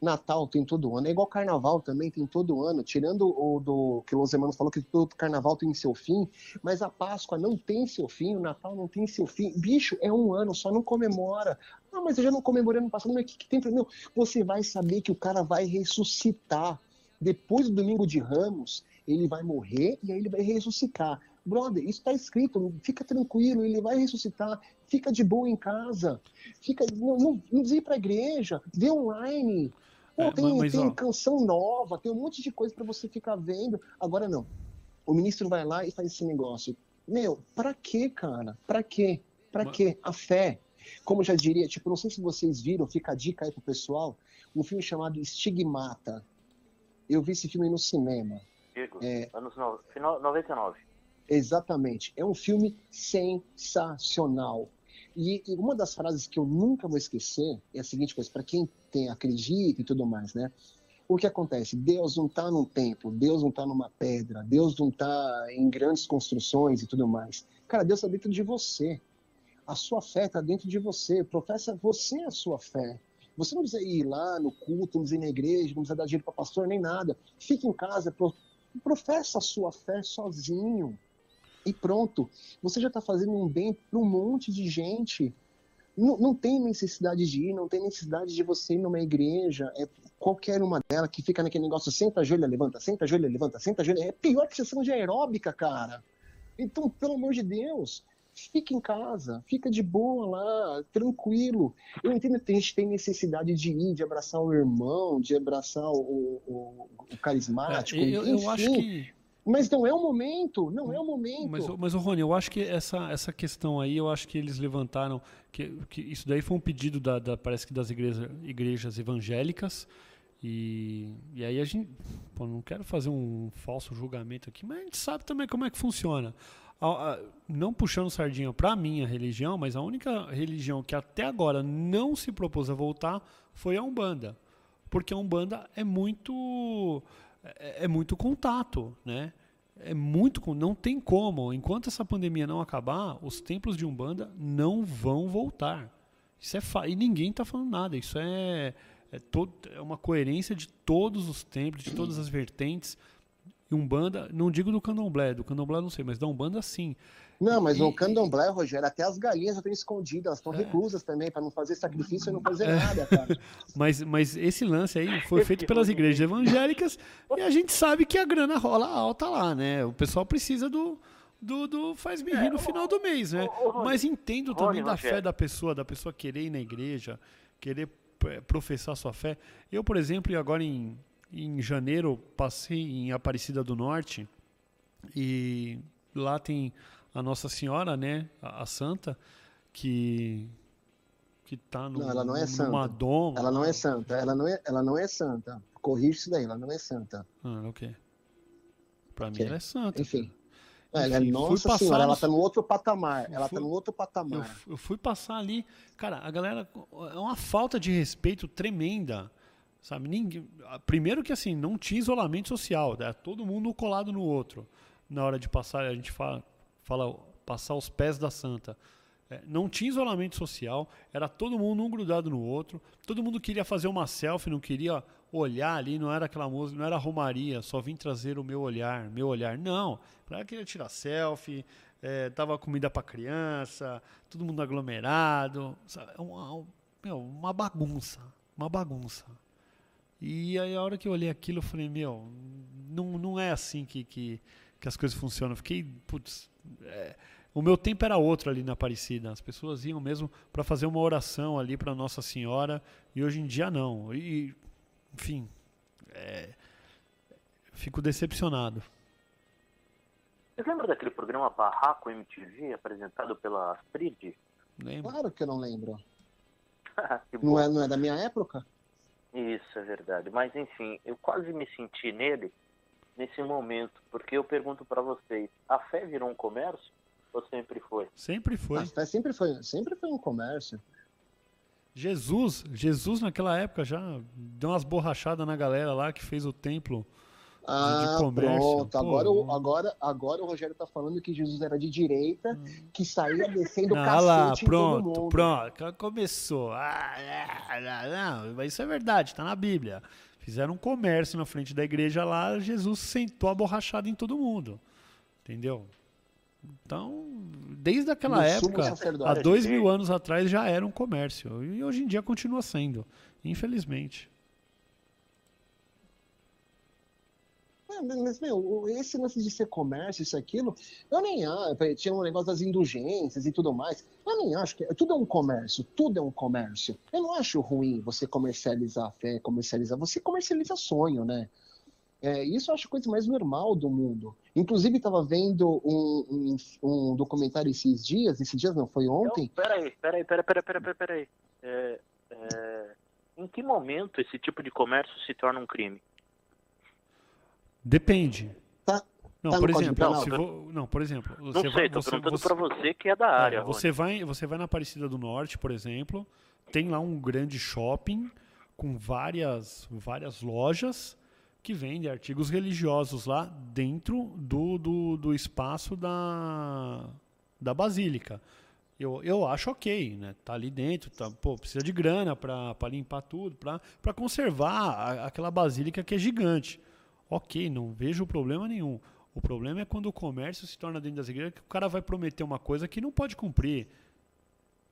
Natal tem todo ano. É igual Carnaval também, tem todo ano. Tirando o do que Los Hermanos falou que todo Carnaval tem seu fim, mas a Páscoa não tem seu fim, o Natal não tem seu fim. Bicho, é um ano, só não comemora. Ah, mas eu já não comemorei no passado. Mas o que, que tem pra mim? Você vai saber que o cara vai ressuscitar. Depois do domingo de Ramos, ele vai morrer e aí ele vai ressuscitar. Brother, isso está escrito, fica tranquilo, ele vai ressuscitar, fica de boa em casa, fica, não, não, não ir para a igreja, vê online. Pô, é, tem, mas, tem canção nova, tem um monte de coisa para você ficar vendo. Agora não. O ministro vai lá e faz esse negócio. Meu, para quê, cara? Para quê? Para mas... quê? A fé. Como já diria, tipo, não sei se vocês viram, fica a dica aí pro pessoal, um filme chamado Estigmata. Eu vi esse filme no cinema. Digo, é... anos no... final 99. Exatamente. É um filme sensacional. E, e, uma das frases que eu nunca vou esquecer é a seguinte coisa, para quem tem acredita e tudo mais, né? O que acontece? Deus não está num templo, Deus não está numa pedra, Deus não está em grandes construções e tudo mais. Cara, Deus está dentro de você. A sua fé está dentro de você. Professa você a sua fé. Você não precisa ir lá no culto, não precisa ir na igreja, não precisa dar dinheiro para pastor, nem nada. Fique em casa, professa a sua fé sozinho. E pronto. Você já está fazendo um bem para um monte de gente. Não, não, tem necessidade de ir, não tem necessidade de você ir numa igreja. É qualquer uma delas que fica naquele negócio, senta, ajoelha, levanta, senta, ajoelha, levanta, senta, ajoelha. É pior que sessão de aeróbica, cara. Então, pelo amor de Deus, fica em casa, fica de boa lá, tranquilo. Eu entendo que a gente tem necessidade de ir, de abraçar o irmão, de abraçar o, o, o carismático. É, eu, eu acho que mas não é o momento, não é o momento. Mas, mas Rony, eu acho que essa, essa questão aí, eu acho que eles levantaram, que, que isso daí foi um pedido da, da parece que das igrejas, igrejas evangélicas, e, e aí a gente, pô, não quero fazer um falso julgamento aqui, mas a gente sabe também como é que funciona. A, a, não puxando sardinha para minha religião, mas a única religião que até agora não se propôs a voltar foi a Umbanda. Porque a Umbanda é muito é, é muito contato, né? É muito, não tem como. Enquanto essa pandemia não acabar, os templos de umbanda não vão voltar. Isso é fa e ninguém está falando nada. Isso é é, todo, é uma coerência de todos os templos, de todas as vertentes. E umbanda, não digo do candomblé, do candomblé não sei, mas da umbanda sim. Não, mas e, o candomblé, Rogério, até as galinhas já estão escondidas, elas estão é. reclusas também, para não fazer sacrifício e não fazer é. nada, cara. mas, mas esse lance aí foi feito pelas igrejas evangélicas e a gente sabe que a grana rola alta lá, né? O pessoal precisa do, do, do faz-me rir no final do mês, né? Mas entendo também da fé da pessoa, da pessoa querer ir na igreja, querer é, professar sua fé. Eu, por exemplo, agora em, em janeiro, passei em Aparecida do Norte e lá tem a Nossa Senhora, né, a, a Santa, que que tá no, não, ela não é santa. doma. Ela não é santa. Ela não é, ela não é santa. Corrige isso daí, ela não é santa. Ah, ok. Pra mim ela é santa. Enfim. Ela é nossa senhora, ela tá no outro patamar. Ela fui, tá no outro patamar. Eu, eu, fui passar ali, cara, a galera é uma falta de respeito tremenda. Sabe, ninguém, primeiro que assim, não tinha isolamento social, né? todo mundo colado no outro. Na hora de passar, a gente fala, fala passar os pés da santa. É, não tinha isolamento social, era todo mundo um grudado no outro, todo mundo queria fazer uma selfie, não queria olhar ali, não era aquela música, não era romaria, só vim trazer o meu olhar, meu olhar. Não, ela queria tirar selfie, é, dava comida para criança, todo mundo aglomerado, sabe? É uma, uma bagunça, uma bagunça. E aí a hora que eu olhei aquilo, eu falei, meu, não, não é assim que, que, que as coisas funcionam. Fiquei, putz, é, o meu tempo era outro ali na Aparecida. As pessoas iam mesmo para fazer uma oração ali para Nossa Senhora e hoje em dia não. E, enfim, é, fico decepcionado. Você lembra daquele programa Barraco MTV apresentado pela Astrid? Lembro. Claro que eu não lembro. não, é, não é da minha época? Isso, é verdade. Mas enfim, eu quase me senti nele nesse momento, porque eu pergunto para vocês, a fé virou um comércio ou sempre foi? Sempre foi. A fé sempre foi, sempre foi um comércio. Jesus, Jesus naquela época já deu umas borrachadas na galera lá que fez o templo ah, de comércio. Pronto. Agora, o, agora, agora o Rogério tá falando que Jesus era de direita, hum. que saía descendo o cacete lá, pronto, pronto. Começou. Ah, não, mas isso é verdade, tá na Bíblia. Fizeram um comércio na frente da igreja lá, Jesus sentou a borrachada em todo mundo. Entendeu? Então, desde aquela época, há dois mil anos atrás, já era um comércio. E hoje em dia continua sendo, infelizmente. Mas, meu, esse lance de ser comércio, isso, aquilo, eu nem acho. Tinha um negócio das indulgências e tudo mais. Eu nem acho que. Tudo é um comércio, tudo é um comércio. Eu não acho ruim você comercializar a fé, comercializar. Você comercializa sonho, né? É, isso eu acho a coisa mais normal do mundo. Inclusive, estava vendo um, um, um, documentário esses dias, esses dias não, foi ontem. Não, peraí, peraí, peraí, peraí, peraí, peraí. É, é, em que momento esse tipo de comércio se torna um crime? Depende. Tá. Não, tá por exemplo, não, vou, não, por exemplo, você não sei, vai, você, perguntando para você que é da é, área. você vai, você vai na Aparecida do Norte, por exemplo, tem lá um grande shopping com várias, várias lojas que vende artigos religiosos lá dentro do, do, do espaço da, da basílica. Eu, eu acho ok, né? Tá ali dentro, tá, pô, precisa de grana para limpar tudo, para conservar a, aquela basílica que é gigante. Ok, não vejo problema nenhum. O problema é quando o comércio se torna dentro das igrejas que o cara vai prometer uma coisa que não pode cumprir.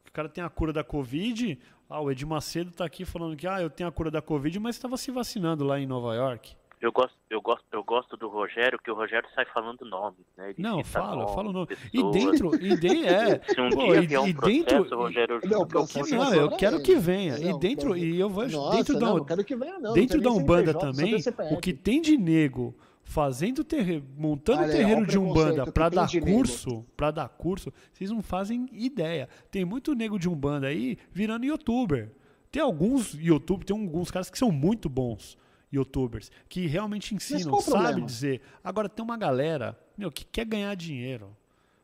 O cara tem a cura da Covid, ah, o Ed Macedo está aqui falando que ah, eu tenho a cura da Covid, mas estava se vacinando lá em Nova York. Eu gosto, eu gosto, eu gosto do Rogério, que o Rogério sai falando nome, né? Ele não, fala, nome, fala o nome. Pessoas. E dentro, e de, é. Se um pô, dia vier um e processo, dentro, Rogério, não, eu, não, eu quero que venha. Não, e dentro, e eu vou Nossa, dentro não, da, quero que venha, não. Dentro da Umbanda também, o que tem de nego fazendo terreiro, montando Olha, terreiro de umbanda para dar curso, para dar curso, vocês não fazem ideia. Tem muito nego de umbanda aí virando youtuber. Tem alguns YouTube, tem alguns caras que são muito bons youtubers, que realmente ensinam, sabe dizer. Agora tem uma galera, meu, que quer ganhar dinheiro.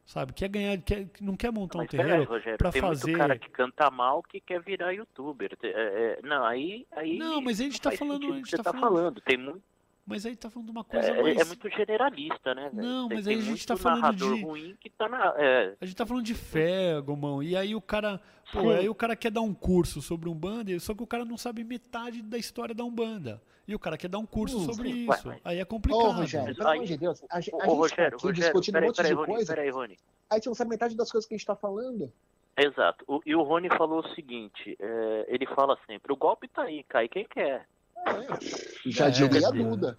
Sabe, quer ganhar, quer, não quer montar Mas um terreiro para fazer. Tem cara que canta mal que quer virar youtuber. É, é, não, aí, aí. Não, mas a gente está falando. A gente tá, tá falando. falando. Tem muito mas aí tá falando de uma coisa é, mais... É muito generalista, né? Não, tem, mas aí a gente tá falando de... ruim que tá na... É... A gente tá falando de fé, Gomão, e aí o cara... Pô, aí o cara quer dar um curso sobre Umbanda, só que o cara não sabe metade da história da Umbanda. E o cara quer dar um curso hum, sobre sim, isso. Ué, aí é complicado. Ô, Rogério, pelo amor de Deus, a, a gente Ô, Rogério, tá aqui Rogério, discutindo peraí, um monte peraí, de Rony, coisa. Peraí, Rony. Aí você não sabe metade das coisas que a gente tá falando. Exato. O, e o Rony falou o seguinte, é, ele fala sempre, o golpe tá aí, cai quem quer. É, já é, diria a Duda.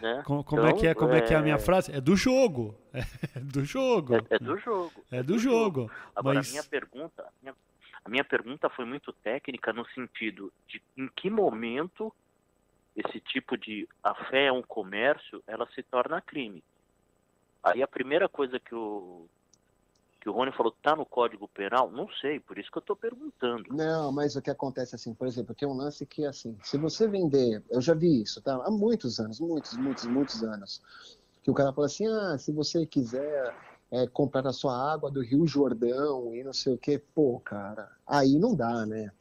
Né? Como, como então, é que é, como é... é que é a minha frase? É do jogo. É do jogo. É, é do jogo. É do jogo. Agora, Mas... a minha pergunta, a minha, a minha pergunta foi muito técnica no sentido de em que momento esse tipo de a fé é um comércio, ela se torna crime. Aí a primeira coisa que o que o Rony falou tá no Código Penal, não sei, por isso que eu estou perguntando. Não, mas o que acontece assim, por exemplo, tem um lance que assim, se você vender, eu já vi isso, tá? Há muitos anos, muitos, muitos, muitos anos, que o cara fala assim, ah, se você quiser é, comprar a sua água do Rio Jordão e não sei o que, pô, cara, aí não dá, né?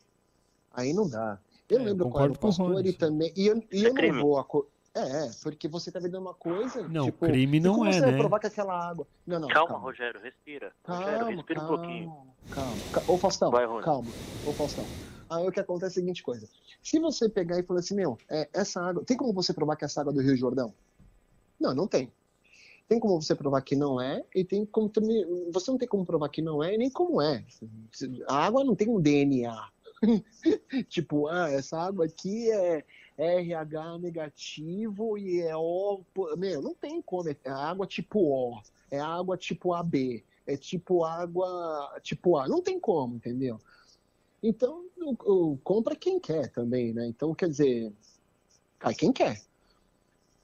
Aí não dá. Eu é, lembro qual era o pastor e também. E eu, e eu é não vou. É, porque você tá vendo uma coisa. Não, tipo, crime não como é, você né? vai provar que aquela água. Não, não. Calma, calma. Rogério, respira. Calma, Rogério, respira calma, um pouquinho. Calma. calma. Ô, Faustão, vai, calma. Ô, Faustão. Aí o que acontece é a seguinte coisa. Se você pegar e falar assim, meu, é, essa água. Tem como você provar que é essa água do Rio Jordão? Não, não tem. Tem como você provar que não é, e tem como também. Você não tem como provar que não é e nem como é. A água não tem um DNA. tipo, ah, essa água aqui é RH negativo e é O. Meu, não tem como. É água tipo O, é água tipo AB, é tipo água tipo A. Não tem como, entendeu? Então, o, o, compra quem quer também, né? Então, quer dizer, cai quem quer.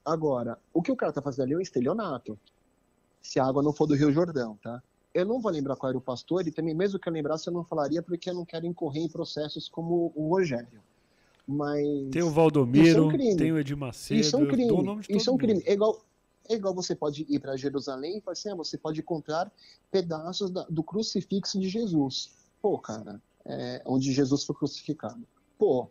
Agora, o que o cara tá fazendo ali é um estelionato. Se a água não for do Rio Jordão, tá? Eu não vou lembrar qual era o pastor, e também, mesmo que eu lembrasse, eu não falaria, porque eu não quero incorrer em processos como o Rogério. Mas. Tem o Valdomiro, é um tem o Edir Macedo. Isso é um crime. Isso é um crime. É igual, é igual você pode ir para Jerusalém e falar assim: ah, você pode comprar pedaços da, do crucifixo de Jesus. Pô, cara, é, onde Jesus foi crucificado. Pô,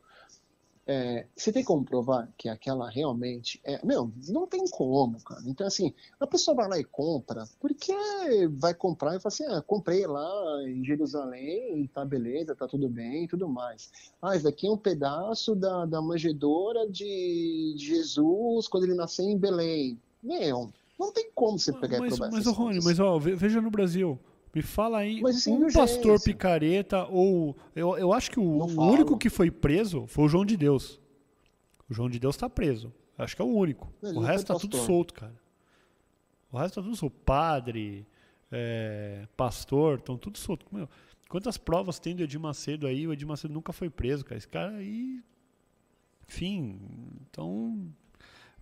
é, você tem como provar que aquela realmente é. Meu, não tem como, cara. Então, assim, a pessoa vai lá e compra, porque vai comprar e fala assim: ah, comprei lá em Jerusalém, tá beleza, tá tudo bem e tudo mais. Ah, isso daqui é um pedaço da, da manjedora de Jesus quando ele nasceu em Belém. Meu, não tem como você pegar mas, e provar Mas, Rony, mas ó, veja no Brasil. Me fala aí Mas, assim, um pastor picareta ou. Eu, eu acho que o, o único que foi preso foi o João de Deus. O João de Deus está preso. Acho que é o único. Ele o resto tá pastor. tudo solto, cara. O resto tá tudo solto. Padre, é, pastor, estão tudo solto. Meu, quantas provas tem do Edir Macedo aí? O Edir Macedo nunca foi preso, cara. Esse cara aí. Enfim, então.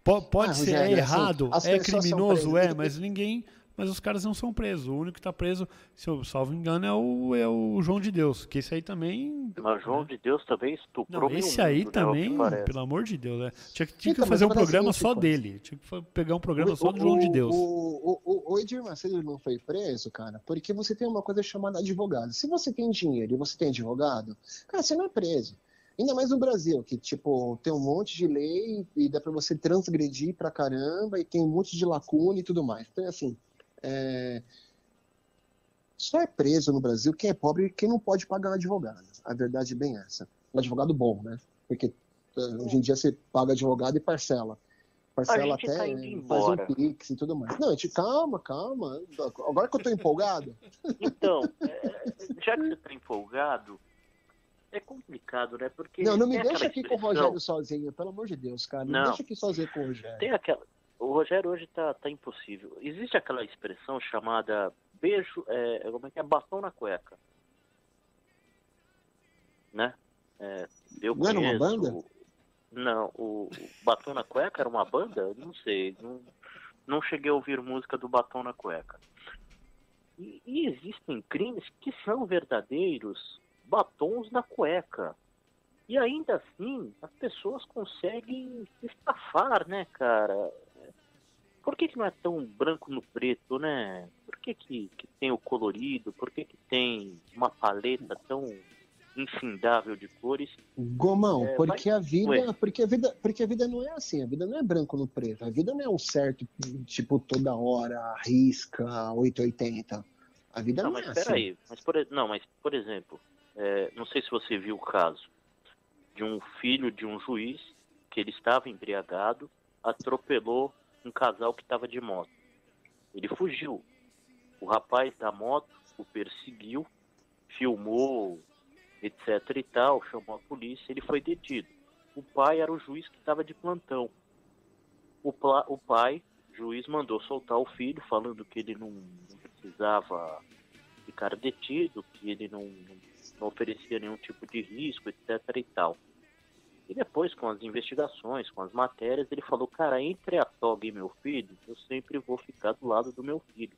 Pode, ah, ser Rogério, é assim, errado, assim, é criminoso, é, mas ninguém mas os caras não são presos. O único que está preso, se eu salvo engano, é o, é o João de Deus, que esse aí também. Mas João de Deus também estuprou. Não, esse aí mundo, né, também, né, pelo amor de Deus, né? Tinha, tinha que então, fazer um programa assim, só dele. Tinha que pegar um programa o, só do João de Deus. O, o, o Edir Macedo não foi preso, cara, porque você tem uma coisa chamada advogado. Se você tem dinheiro e você tem advogado, cara, você não é preso. Ainda mais no Brasil, que, tipo, tem um monte de lei e dá pra você transgredir pra caramba e tem um monte de lacuna e tudo mais. Então, assim, é... Só é preso no Brasil quem é pobre e quem não pode pagar um advogado. A verdade é bem essa. Um advogado bom, né? Porque é, hoje em dia você paga advogado e parcela. Parcela até, tá faz um pix e tudo mais. Não, gente, calma, calma. Agora que eu tô empolgado. Então, é, já que você tá empolgado, é complicado, né? Porque não, não me deixa aqui expressão... com o Rogério sozinho, pelo amor de Deus, cara. Não, não deixa aqui sozinho com o Rogério. Tem aquela, o Rogério hoje tá, tá impossível. Existe aquela expressão chamada beijo, é, como é que é? Batom na cueca. Né? É, eu não conheço, era uma banda? Não, o, o Batom na Cueca era uma banda? Não sei. Não, não cheguei a ouvir música do Batom na Cueca. E, e existem crimes que são verdadeiros batons na cueca. E ainda assim, as pessoas conseguem se estafar, né, cara? Por que, que não é tão branco no preto, né? Por que, que, que tem o colorido? Por que, que tem uma paleta tão infindável de cores? Gomão, é, porque mas... a vida, porque a vida, porque a vida não é assim, a vida não é branco no preto, a vida não é um certo tipo toda hora, risca, 880. A vida não, não mas é assim. Aí, mas por, não, mas por exemplo, é, não sei se você viu o caso de um filho de um juiz que ele estava embriagado, atropelou um casal que estava de moto. Ele fugiu. O rapaz da moto o perseguiu, filmou, etc e tal, chamou a polícia, ele foi detido. O pai era o juiz que estava de plantão. O, o pai, juiz, mandou soltar o filho, falando que ele não, não precisava ficar detido, que ele não, não oferecia nenhum tipo de risco, etc e tal. E depois, com as investigações, com as matérias, ele falou: Cara, entre a toga e meu filho, eu sempre vou ficar do lado do meu filho.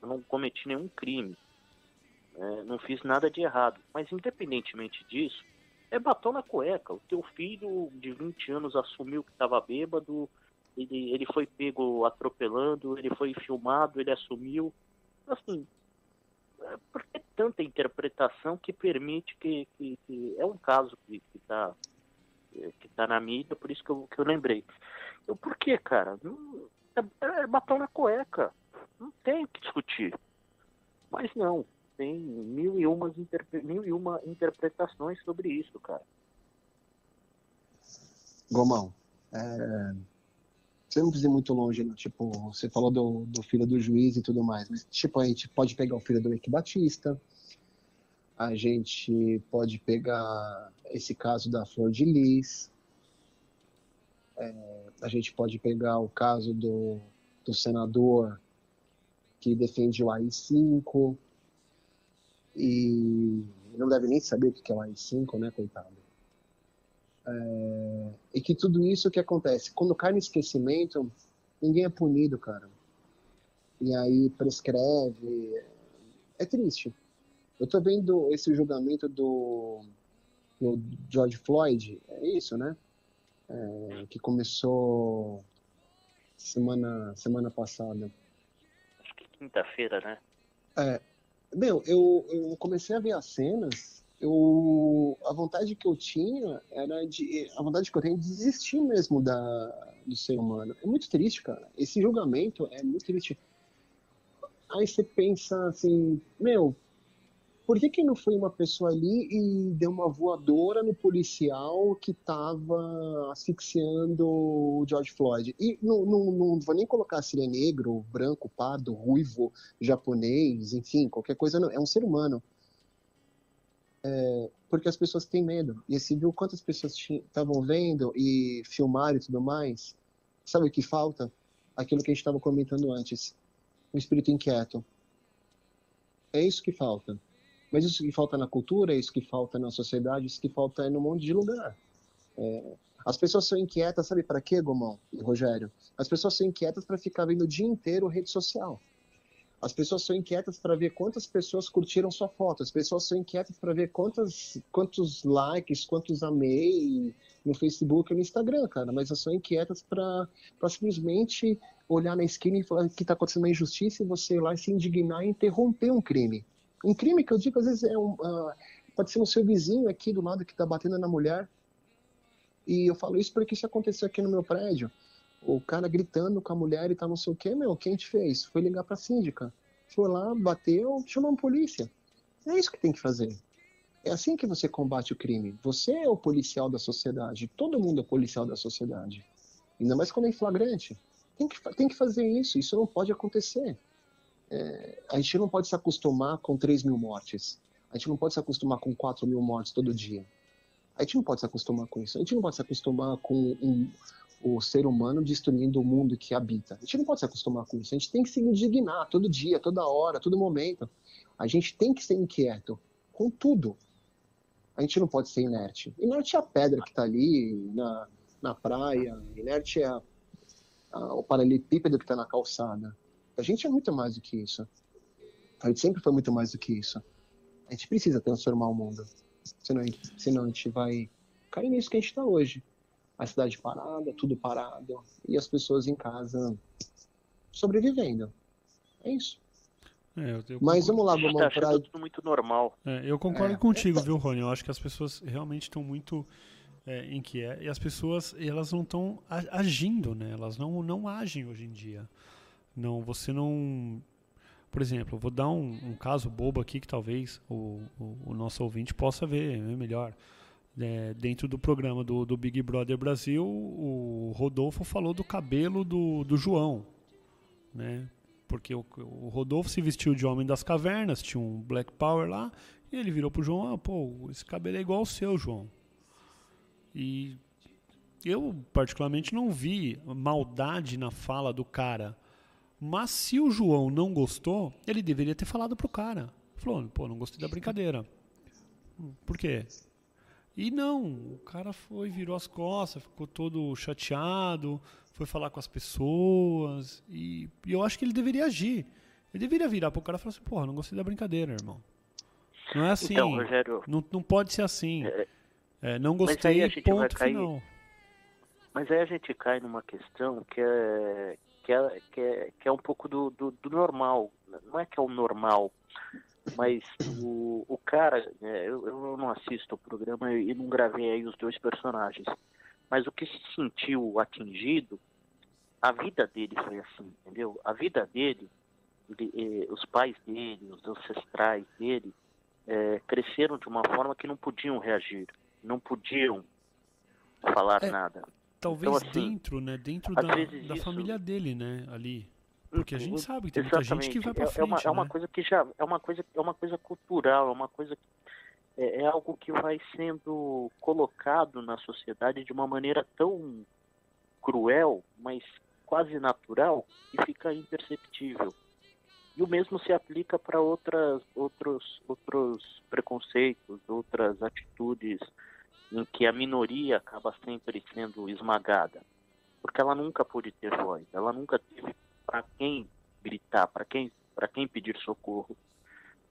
Eu não cometi nenhum crime, é, não fiz nada de errado. Mas, independentemente disso, é batom na cueca. O teu filho de 20 anos assumiu que estava bêbado, ele, ele foi pego atropelando, ele foi filmado, ele assumiu. Assim, é, por que tanta interpretação que permite que, que, que é um caso que está que está na mídia, por isso que eu, que eu lembrei. Eu, por que, cara? é, é batom na cueca. Não tem o que discutir. Mas não, tem mil e, umas mil e uma interpretações sobre isso, cara. Gomão, é... você não precisa ir muito longe, né? tipo, você falou do, do filho do juiz e tudo mais, mas tipo, a gente pode pegar o filho do Eike Batista, a gente pode pegar esse caso da Flor de Lis, é, a gente pode pegar o caso do, do senador que defende o AI-5 e não deve nem saber o que é o AI-5, né, coitado. É, e que tudo isso que acontece, quando cai no esquecimento, ninguém é punido, cara. E aí prescreve. É triste. Eu tô vendo esse julgamento do, do George Floyd, é isso, né? É, que começou semana, semana passada. Acho que quinta-feira, né? É. Meu, eu, eu comecei a ver as cenas, eu, a vontade que eu tinha era de. A vontade que eu tenho de desistir mesmo da, do ser humano. É muito triste, cara. Esse julgamento é muito triste. Aí você pensa assim, meu, por que, que não foi uma pessoa ali e deu uma voadora no policial que estava asfixiando o George Floyd? E não, não, não vou nem colocar se ele é negro, branco, pardo, ruivo, japonês, enfim, qualquer coisa, não. É um ser humano. é, porque as pessoas têm medo. E você viu quantas pessoas estavam vendo e filmaram e tudo mais? Sabe o que falta? Aquilo que a gente estava comentando antes. Um espírito inquieto. É isso que falta. Mas isso que falta na cultura, isso que falta na sociedade, isso que falta é num monte de lugar. É, as pessoas são inquietas, sabe para quê, Gomão e Rogério? As pessoas são inquietas para ficar vendo o dia inteiro rede social. As pessoas são inquietas para ver quantas pessoas curtiram sua foto. As pessoas são inquietas para ver quantas, quantos likes, quantos amei no Facebook e no Instagram, cara. Mas elas são inquietas para simplesmente olhar na esquina e falar que está acontecendo uma injustiça e você ir lá se indignar e interromper um crime. Um crime que eu digo às vezes é um, uh, pode ser o seu vizinho aqui do lado que está batendo na mulher. E eu falo isso porque isso aconteceu aqui no meu prédio o cara gritando com a mulher e tá não sei o que, meu, quem te fez? Foi ligar pra síndica. Foi lá, bateu, chamou a polícia. É isso que tem que fazer. É assim que você combate o crime. Você é o policial da sociedade. Todo mundo é policial da sociedade. Ainda mais quando é flagrante. Tem que, tem que fazer isso. Isso não pode acontecer. É, a gente não pode se acostumar com 3 mil mortes. A gente não pode se acostumar com 4 mil mortes todo dia. A gente não pode se acostumar com isso. A gente não pode se acostumar com um, o ser humano destruindo o mundo que habita. A gente não pode se acostumar com isso. A gente tem que se indignar todo dia, toda hora, todo momento. A gente tem que ser inquieto com tudo. A gente não pode ser inerte. Inerte é a pedra que está ali na, na praia, inerte é a, a, o paralelepípedo que está na calçada. A gente é muito mais do que isso. A gente sempre foi muito mais do que isso. A gente precisa transformar o mundo. Senão a gente, senão a gente vai cair nisso que a gente está hoje a cidade parada, tudo parado, e as pessoas em casa sobrevivendo. É isso. É, eu, eu Mas vamos lá, vamos tá pra... tudo muito normal. É, eu concordo é. contigo, viu, Rony? Eu acho que as pessoas realmente estão muito é, inquietas e as pessoas elas não estão agindo, né? Elas não, não agem hoje em dia. Não, você não. Por exemplo, vou dar um, um caso bobo aqui que talvez o, o, o nosso ouvinte possa ver melhor é, dentro do programa do, do, Big Brother Brasil, o Rodolfo falou do cabelo do, do João, né? Porque o, o, Rodolfo se vestiu de homem das cavernas, tinha um Black Power lá, e ele virou pro João, ah, pô, esse cabelo é igual ao seu, João. E eu, particularmente, não vi maldade na fala do cara. Mas se o João não gostou, ele deveria ter falado pro cara. Falou, pô, não gostei da brincadeira. Por quê? E não, o cara foi, virou as costas, ficou todo chateado, foi falar com as pessoas. E, e eu acho que ele deveria agir. Ele deveria virar pro cara e falar assim, porra, não gostei da brincadeira, irmão. Não é assim. Então, Rogério, não, não pode ser assim. É, é, não gostei, ponto cair, final. Mas aí a gente cai numa questão que é, que é, que é, que é um pouco do, do, do normal. Não é que é o normal, mas o, o cara, é, eu, eu não assisto o programa e não gravei aí os dois personagens, mas o que se sentiu atingido, a vida dele foi assim, entendeu? A vida dele, ele, os pais dele, os ancestrais dele, é, cresceram de uma forma que não podiam reagir, não podiam falar é, nada. Talvez então, assim, dentro, né? Dentro da, da isso, família dele, né? Ali. Porque a gente uhum. sabe que tem muita gente que vai para frente. É uma, é uma né? coisa que já é uma coisa é uma coisa cultural, é uma coisa que é, é, algo que vai sendo colocado na sociedade de uma maneira tão cruel, mas quase natural, e fica imperceptível. E o mesmo se aplica para outras outros outros preconceitos, outras atitudes em que a minoria acaba sempre sendo esmagada, porque ela nunca pôde ter voz, ela nunca teve para quem gritar, para quem, para quem pedir socorro.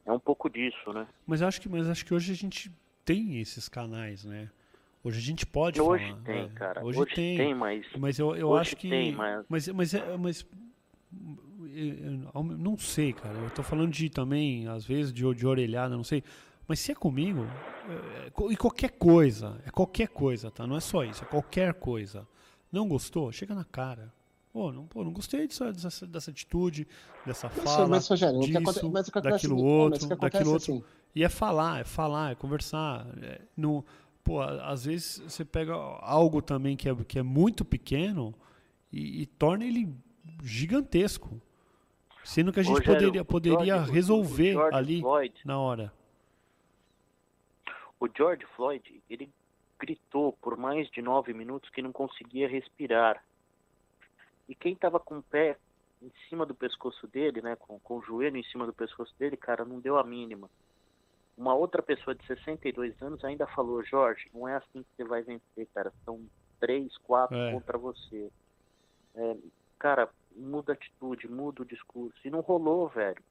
É um pouco disso, né? Mas acho que, mas acho que hoje a gente tem esses canais, né? Hoje a gente pode hoje falar. Tem, é. cara. Hoje, hoje tem, tem, mas. Mas eu, eu acho que. Tem, mas... Mas, mas, é, mas eu não sei, cara. Eu tô falando de também, às vezes, de, de orelhada, não sei. Mas se é comigo, é, e qualquer coisa, é qualquer coisa, tá? Não é só isso, é qualquer coisa. Não gostou? Chega na cara. Pô, não, pô, não gostei disso, dessa, dessa atitude, dessa fala, mas, Rogério, disso, acontece, mas daquilo outro, daquilo outro. Assim. E é falar, é falar, é conversar. É, no, pô, às vezes você pega algo também que é, que é muito pequeno e, e torna ele gigantesco. Sendo que a gente Rogério, poderia, poderia George, resolver ali Floyd, na hora. O George Floyd, ele gritou por mais de nove minutos que não conseguia respirar. E quem estava com o pé em cima do pescoço dele, né, com, com o joelho em cima do pescoço dele, cara, não deu a mínima. Uma outra pessoa de 62 anos ainda falou, Jorge, não é assim que você vai vencer, cara. São três, quatro é. contra você. É, cara, muda a atitude, muda o discurso. E não rolou, velho.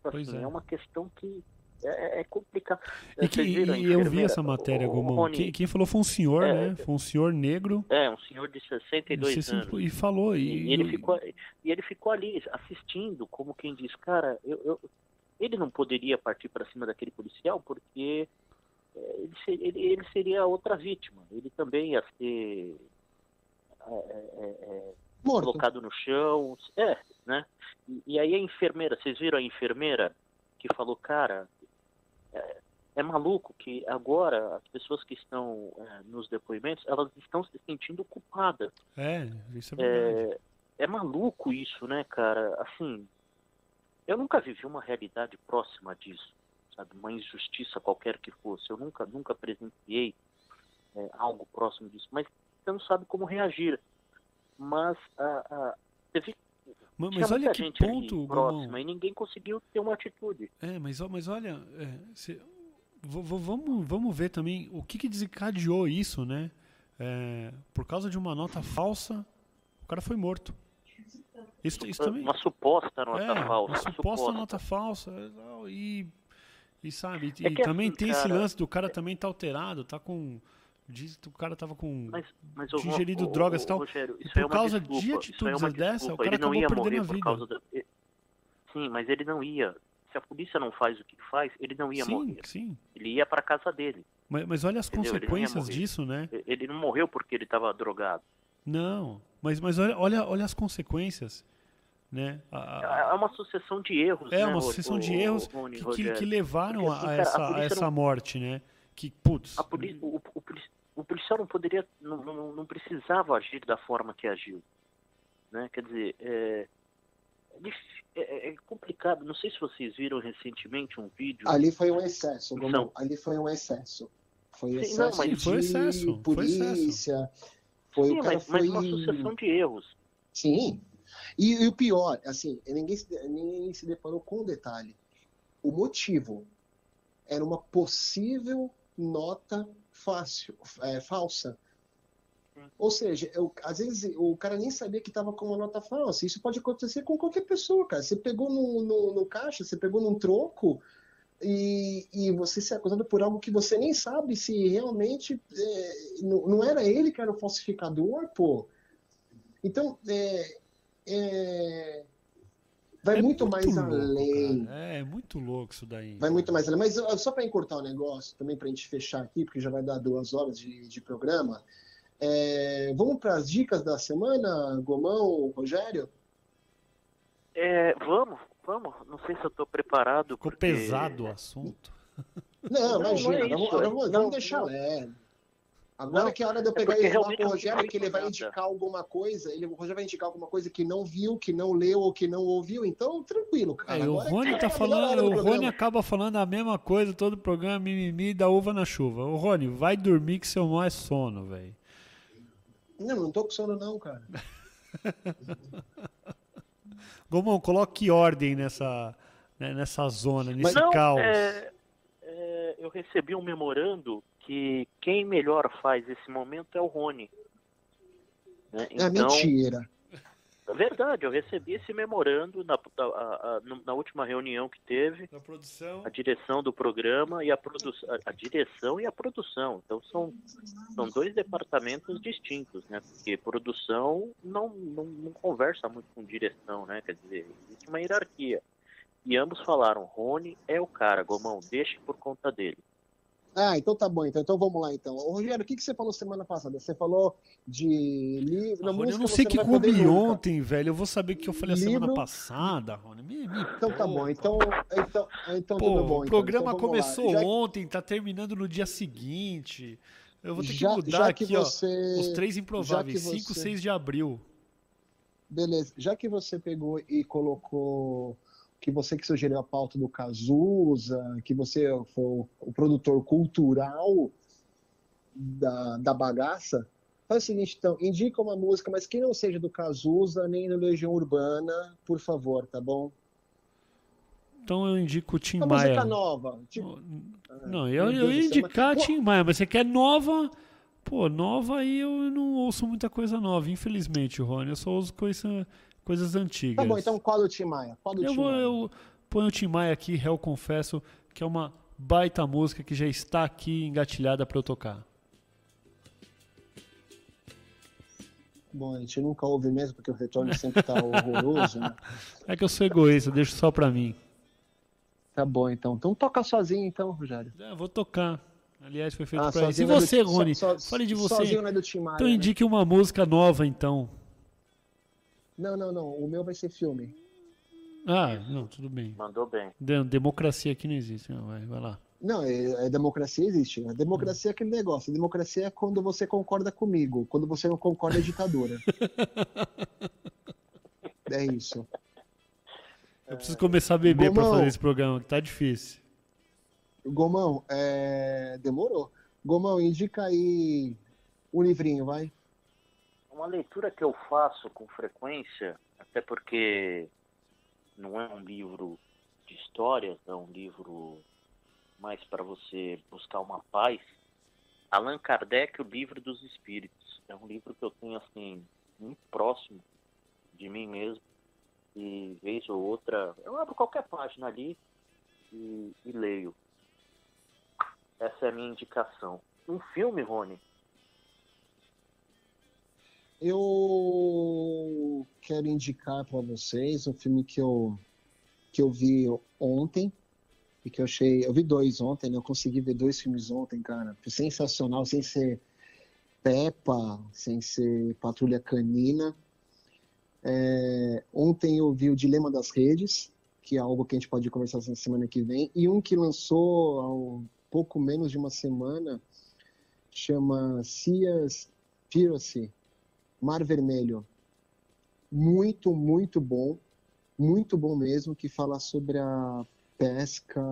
Então, assim, é. é uma questão que é, é, complicado. E, que, e eu vi essa matéria, Gomão. Quem, quem, falou foi um senhor, é, né? Foi um senhor negro. É, um senhor de 62 anos. E falou. E, e, ele ficou, e ele ficou ali assistindo, como quem diz, cara, eu, eu ele não poderia partir para cima daquele policial porque é, ele, ele, ele, seria outra vítima. Ele também ia ser é, é, é colocado no chão. É, né? E, e, aí a enfermeira, vocês viram a enfermeira que falou, cara, é, é maluco que agora as pessoas que estão é, nos depoimentos, elas estão se sentindo culpadas. É, isso é verdade. É, é maluco isso, né, cara? Assim, eu nunca vivi uma realidade próxima disso, sabe? Uma injustiça qualquer que fosse. Eu nunca, nunca presenciei é, algo próximo disso. Mas você não sabe como reagir. Mas a, a, teve mas, mas olha que ponto, próxima, e ninguém conseguiu ter uma atitude. É, mas, mas olha, é, cê, vamos, vamos ver também o que, que desencadeou isso, né? É, por causa de uma nota falsa, o cara foi morto. Isso, isso também... Uma suposta nota é, falsa. Uma suposta, suposta, nota falsa. E, e sabe, e, é também assim, tem cara, esse lance do cara também tá alterado, tá com. Diz que o cara tava com. Mas, mas ingerido drogas e tal. Rogério, e por é causa desculpa, de é atitudes é dessa, o cara acabou perdendo a vida. Da... Sim, mas ele não ia. Se a polícia não faz o que faz, ele não ia sim, morrer. Sim. Ele ia para casa dele. Mas, mas olha as Entendeu? consequências disso, né? Ele não morreu porque ele estava drogado. Não, mas, mas olha, olha, olha as consequências. Né? A, é uma sucessão de erros. É né, uma sucessão o, de erros o, o, que, que, que, levaram Porque, assim, a, essa, a, a essa não... morte, né? Que, putz... A polícia, o, o, policial não poderia, não, não, não, precisava agir da forma que agiu. Né? Quer dizer, é, é, é, complicado. Não sei se vocês viram recentemente um vídeo. Ali foi um excesso, não. Ali foi um excesso. Foi Sim, excesso não, mas foi excesso. polícia. Foi excesso. Foi, Sim, mas, foi... mas uma sucessão de erros. Sim, e, e, o pior, assim, ninguém se, ninguém se deparou com o detalhe. O motivo era uma possível nota fácil, é, falsa. Ou seja, eu, às vezes o cara nem sabia que estava com uma nota falsa. Isso pode acontecer com qualquer pessoa, cara. Você pegou no, no, no caixa, você pegou num troco e, e você se acusado por algo que você nem sabe se realmente é, não, não, era ele que era o falsificador, pô. Então, é, é, vai é muito, muito, mais louco, além. Cara. É, é muito louco isso daí. Vai muito mais além. Mas só para encurtar o negócio, também para a gente fechar aqui, porque já vai dar duas horas de, de programa. É, vamos para as dicas da semana, Gomão, Rogério? É, vamos, vamos. Não sei se eu estou preparado. Ficou porque... pesado o assunto. Não, não imagina, não é vamos, vamos, vamos, deixar leve. Agora não, que é hora de eu é pegar é e falar com o Rogério que ele vai indicar alguma coisa, ele, o Rogério vai indicar alguma coisa que não viu, que não leu ou que não ouviu, então tranquilo, cara. É, o Rony é tá falando, o Rony acaba falando a mesma coisa todo o programa, mimimi da uva na chuva. O Rony, vai dormir que seu mal é sono, velho. Não, não tô com sono não, cara. Gomão, coloque ordem nessa, né, nessa zona, nesse não, caos. É, é, eu recebi um memorando que quem melhor faz esse momento é o Rony. Né? É então, é mentira. É verdade, eu recebi esse memorando na, a, a, na última reunião que teve. Na produção. A direção do programa e a produção. A, a, direção e a produção. Então são, são dois departamentos distintos, né? Porque produção não, não, não conversa muito com direção, né? Quer dizer, existe uma hierarquia. E ambos falaram, Rony é o cara, Gomão, deixe por conta dele. Ah, então tá bom. Então, então vamos lá, então. Ô, Rogério, o que, que você falou semana passada? Você falou de livro. Ah, eu não sei que coube ontem, velho. Eu vou saber o que eu falei livro... semana passada, Rony. Me, me então tá bom. Então, então, então Pô, tudo bom. O então. programa então, começou Já... ontem, tá terminando no dia seguinte. Eu vou ter que já, mudar já que aqui, você... ó. Os três improváveis, 5, você... 6 de abril. Beleza. Já que você pegou e colocou que você que sugeriu a pauta do Cazuza, que você foi produtor cultural da, da bagaça, faz o seguinte, então, indica uma música, mas que não seja do Cazuza nem do Legião Urbana, por favor, tá bom? Então eu indico o Tim uma Maia. música nova. Tipo... Não, eu, eu ia indicar Tim Maia, mas você quer nova... Pô, nova aí eu não ouço muita coisa nova, infelizmente, Rony. Eu só ouço coisa, coisas antigas. Tá bom, então qual do Tim Maia? Qual do eu, Tim vou, Maia? eu ponho o Tim Maia aqui, réu confesso, que é uma baita música que já está aqui engatilhada para eu tocar. Bom, a gente nunca ouve mesmo, porque o retorno sempre tá horroroso, né? É que eu sou egoísta, deixo só pra mim. Tá bom, então. Então toca sozinho, então, Rogério. É, vou tocar. Aliás, foi feito Ah, pra isso. E é do- você, Rony? so- so- Fale de você. Sozinho não é do Tim Maia, Então né? indique uma música nova, então. Não, não, não. O meu vai ser filme. Ah, não, tudo bem. Mandou bem. De- democracia aqui não existe. Não, vai, vai lá. Não, é, é democracia existe. A democracia é aquele negócio. A democracia é quando você concorda comigo. Quando você não concorda, é ditadura. é isso. Eu preciso começar a beber pra Gomão. fazer esse programa, que tá difícil. Gomão, é... demorou. Gomão, indica aí o livrinho, vai. Uma leitura que eu faço com frequência, até porque não é um livro de histórias, é um livro mais para você buscar uma paz. Allan Kardec, o Livro dos Espíritos. É um livro que eu tenho assim muito próximo de mim mesmo e vez ou outra eu abro qualquer página ali e, e leio. Essa é a minha indicação. Um filme, Rony, Eu quero indicar para vocês um filme que eu que eu vi ontem e que eu achei, eu vi dois ontem, né? Eu consegui ver dois filmes ontem, cara. Foi sensacional, sem ser Peppa, sem ser Patrulha Canina. É, ontem eu vi o Dilema das Redes, que é algo que a gente pode conversar na semana que vem, e um que lançou há um pouco menos de uma semana, chama Cias Piracy, Mar Vermelho. Muito, muito bom, muito bom mesmo, que fala sobre a pesca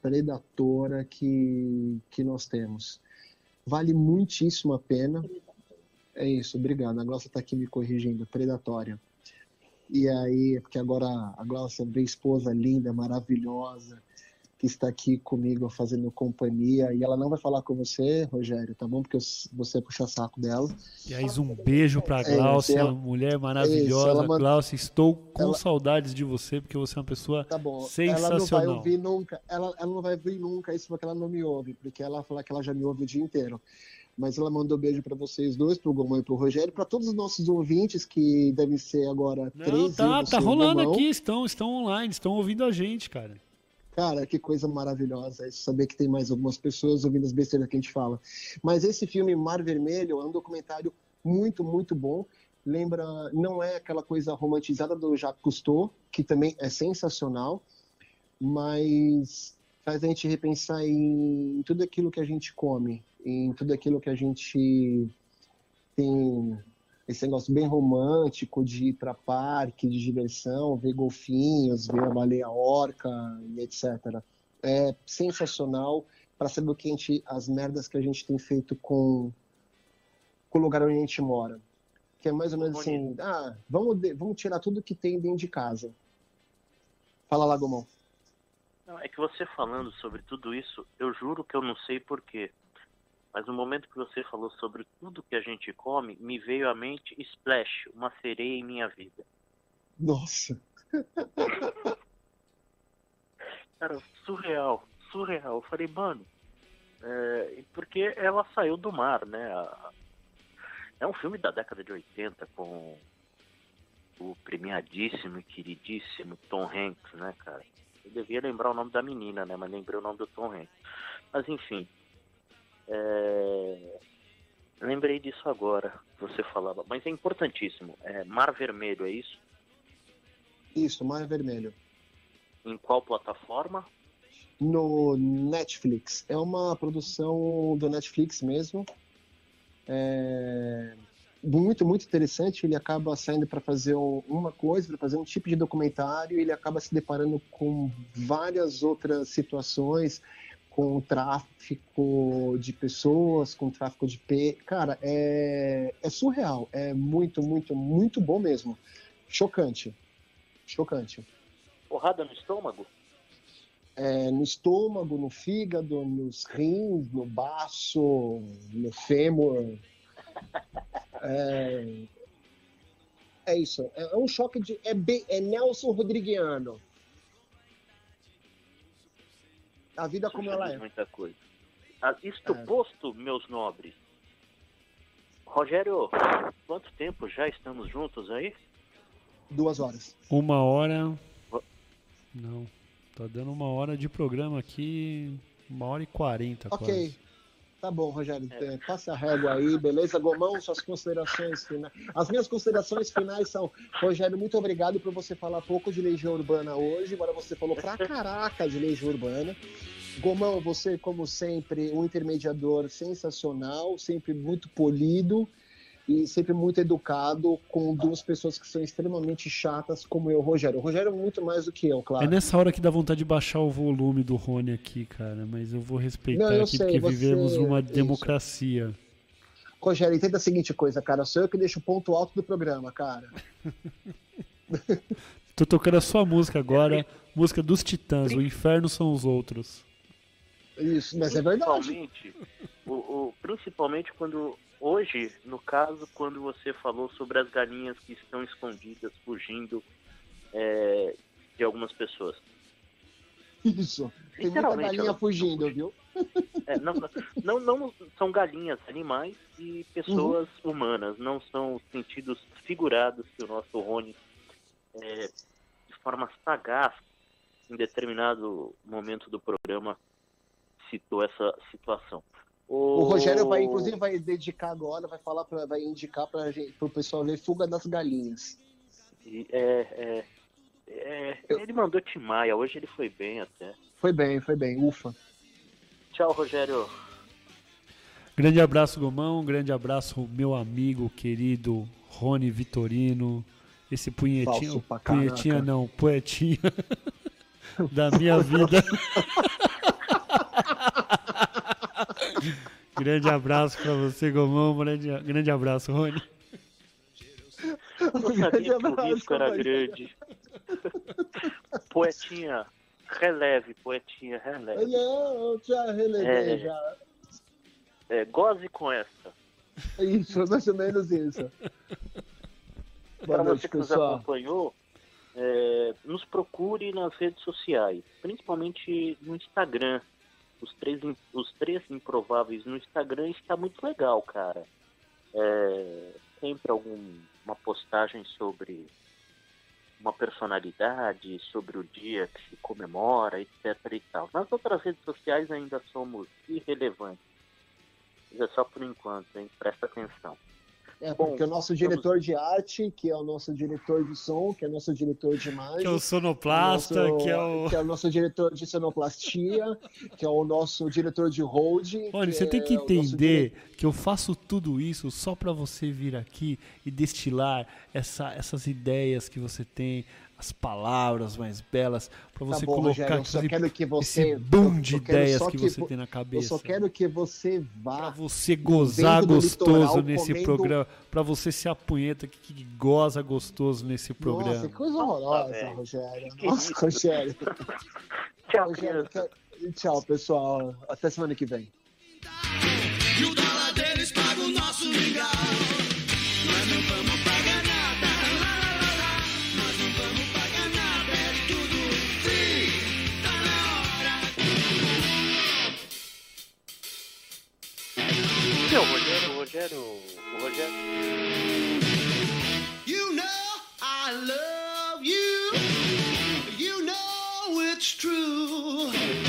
predatora que, que nós temos. Vale muitíssimo a pena. É isso, obrigado. A Glaucia está aqui me corrigindo, predatória. E aí, porque agora a Glaucia, minha esposa linda, maravilhosa, que está aqui comigo fazendo companhia, e ela não vai falar com você, Rogério, tá bom? Porque você puxa saco dela. E aí, um beijo pra É, Glaucia, ela- mulher maravilhosa. manda- Glaucia, estou com ela- saudades de você, porque você é uma pessoa Tá bom. Ela não vai sensacional. ouvir nunca. Ela, ela não vai ouvir nunca isso porque ela não me ouve, porque ela fala que ela já me ouve o dia inteiro. Mas ela mandou beijo para vocês dois, pro Gomão e pro Rogério, para todos os nossos ouvintes que devem ser agora Não, 13 tá, tá rolando Gomão. aqui, estão, estão online, estão ouvindo a gente, cara. Cara, que coisa maravilhosa isso, saber que tem mais algumas pessoas ouvindo as besteiras que a gente fala. Mas esse filme Mar Vermelho é um documentário muito, muito bom. Lembra, não é aquela coisa romantizada do Jacques Cousteau, que também é sensacional, mas faz a gente repensar em tudo aquilo que a gente come, em tudo aquilo que a gente tem esse negócio bem romântico de ir para parque de diversão, ver golfinhos, ver a baleia orca e etc. É sensacional para saber o que a gente, as merdas que a gente tem feito com, com o lugar onde a gente mora. Que é mais ou menos assim, ah, vamos, de- vamos tirar tudo que tem dentro de casa. Fala lá, Gomão. Não, é que você falando sobre tudo isso, eu juro que eu não sei porquê. Mas no momento que você falou sobre tudo que a gente come, me veio à mente Splash, uma sereia em minha vida. Nossa, Cara, surreal, surreal. Eu falei, mano, é, porque ela saiu do mar, né? É um filme da década de 80 com o premiadíssimo e queridíssimo Tom Hanks, né, cara? Eu devia lembrar o nome da menina, né? Mas lembrei o nome do Tom Hanks. Mas enfim, é, lembrei disso agora, que você falava. Mas é importantíssimo. É Mar Vermelho, é isso? isso, Mar Vermelho. Em qual plataforma? no Netflix. É uma produção do Netflix mesmo. É, muito, muito interessante. Ele acaba saindo para fazer uma coisa, para fazer um tipo de documentário, ele acaba se deparando com várias outras situações, com tráfico de pessoas, com tráfico de P. Cara, é, é surreal. É muito, muito, muito bom mesmo. Chocante. Chocante. Porrada no estômago? É, no estômago, no fígado, nos rins, no baço, no fêmur. É, é isso. É um choque de. É, bem, é Nelson Rodriguiano. A vida como ela é. Muita coisa. Ah, isto é. posto, meus nobres. Rogério, quanto tempo já estamos juntos aí? Duas horas. Uma hora. Não. Tá dando uma hora de programa aqui. Uma hora e quarenta. Ok. Quase. Tá bom, Rogério. É. Passa a régua aí, beleza? Gomão, suas considerações finais. As minhas considerações finais são: Rogério, muito obrigado por você falar pouco de Legião Urbana hoje. Agora você falou pra caraca de Legião Urbana. Gomão, você, como sempre, um intermediador sensacional, sempre muito polido e sempre muito educado com duas pessoas que são extremamente chatas, como eu, Rogério. O Rogério é muito mais do que eu, claro. É nessa hora que dá vontade de baixar o volume do Rony aqui, cara, mas eu vou respeitar Não, eu aqui sei, porque você... vivemos numa democracia. Isso. Rogério, entenda a seguinte coisa, cara, sou eu que deixo o ponto alto do programa, cara. Tô tocando a sua música agora, música dos Titãs, o inferno são os outros. Isso, mas é verdade. Principalmente, o, o, principalmente quando Hoje, no caso, quando você falou sobre as galinhas que estão escondidas, fugindo é, de algumas pessoas. Isso. Tem muita galinha fugindo, viu? É, não, não, não são galinhas, animais e pessoas uhum. humanas. Não são sentidos figurados que o nosso Rony, é, de forma sagaz, em determinado momento do programa, citou essa situação. O... o Rogério vai, inclusive, vai dedicar agora, vai falar, pra, vai indicar para o pessoal ver Fuga das Galinhas. É, é, é Eu... Ele mandou Timaya, hoje ele foi bem até. Foi bem, foi bem, ufa. Tchau, Rogério. Grande abraço, Gomão. Grande abraço, meu amigo querido Rony Vitorino. Esse punhetinho. Punhetinha não, poetinha da minha vida. grande abraço para você, Gomão. Grande, grande abraço, Rony. Eu não sabia que o risco era grande. poetinha, releve, poetinha, releve. Não, já relevei, é, já. É, goze com essa. Isso, mais ou menos isso. Para você que pessoal. nos acompanhou, é, nos procure nas redes sociais, principalmente no Instagram os três, os três improváveis no Instagram está muito legal, cara. É, sempre alguma postagem sobre uma personalidade, sobre o dia que se comemora, etc e tal. Nas outras redes sociais ainda somos irrelevantes. Mas é só por enquanto, hein? Presta atenção. É, porque Bom, o nosso diretor de arte, que é o nosso diretor de som, que é o nosso diretor de imagem. Que é o sonoplasta, que, é nosso, que, é o... que é o nosso diretor de sonoplastia, que é o nosso diretor de hold. Olha, você é tem que entender que eu faço tudo isso só para você vir aqui e destilar essa, essas ideias que você tem, as palavras mais belas para você tá bom, colocar Rogério, esse, quero que você, esse boom de ideias que, que, você tem na cabeça. Eu só quero que você vá para você gozar gostoso nesse comendo... programa, para você se apunheta que, que, goza gostoso nesse programa. Nossa, que coisa horrorosa, Rogério. Nossa, Rogério. tchau, Rogério, tchau, pessoal. Até semana que vem. E o dólar deles paga o nosso mingau. Rogério, o Rogério. You know I love you. You know it's true.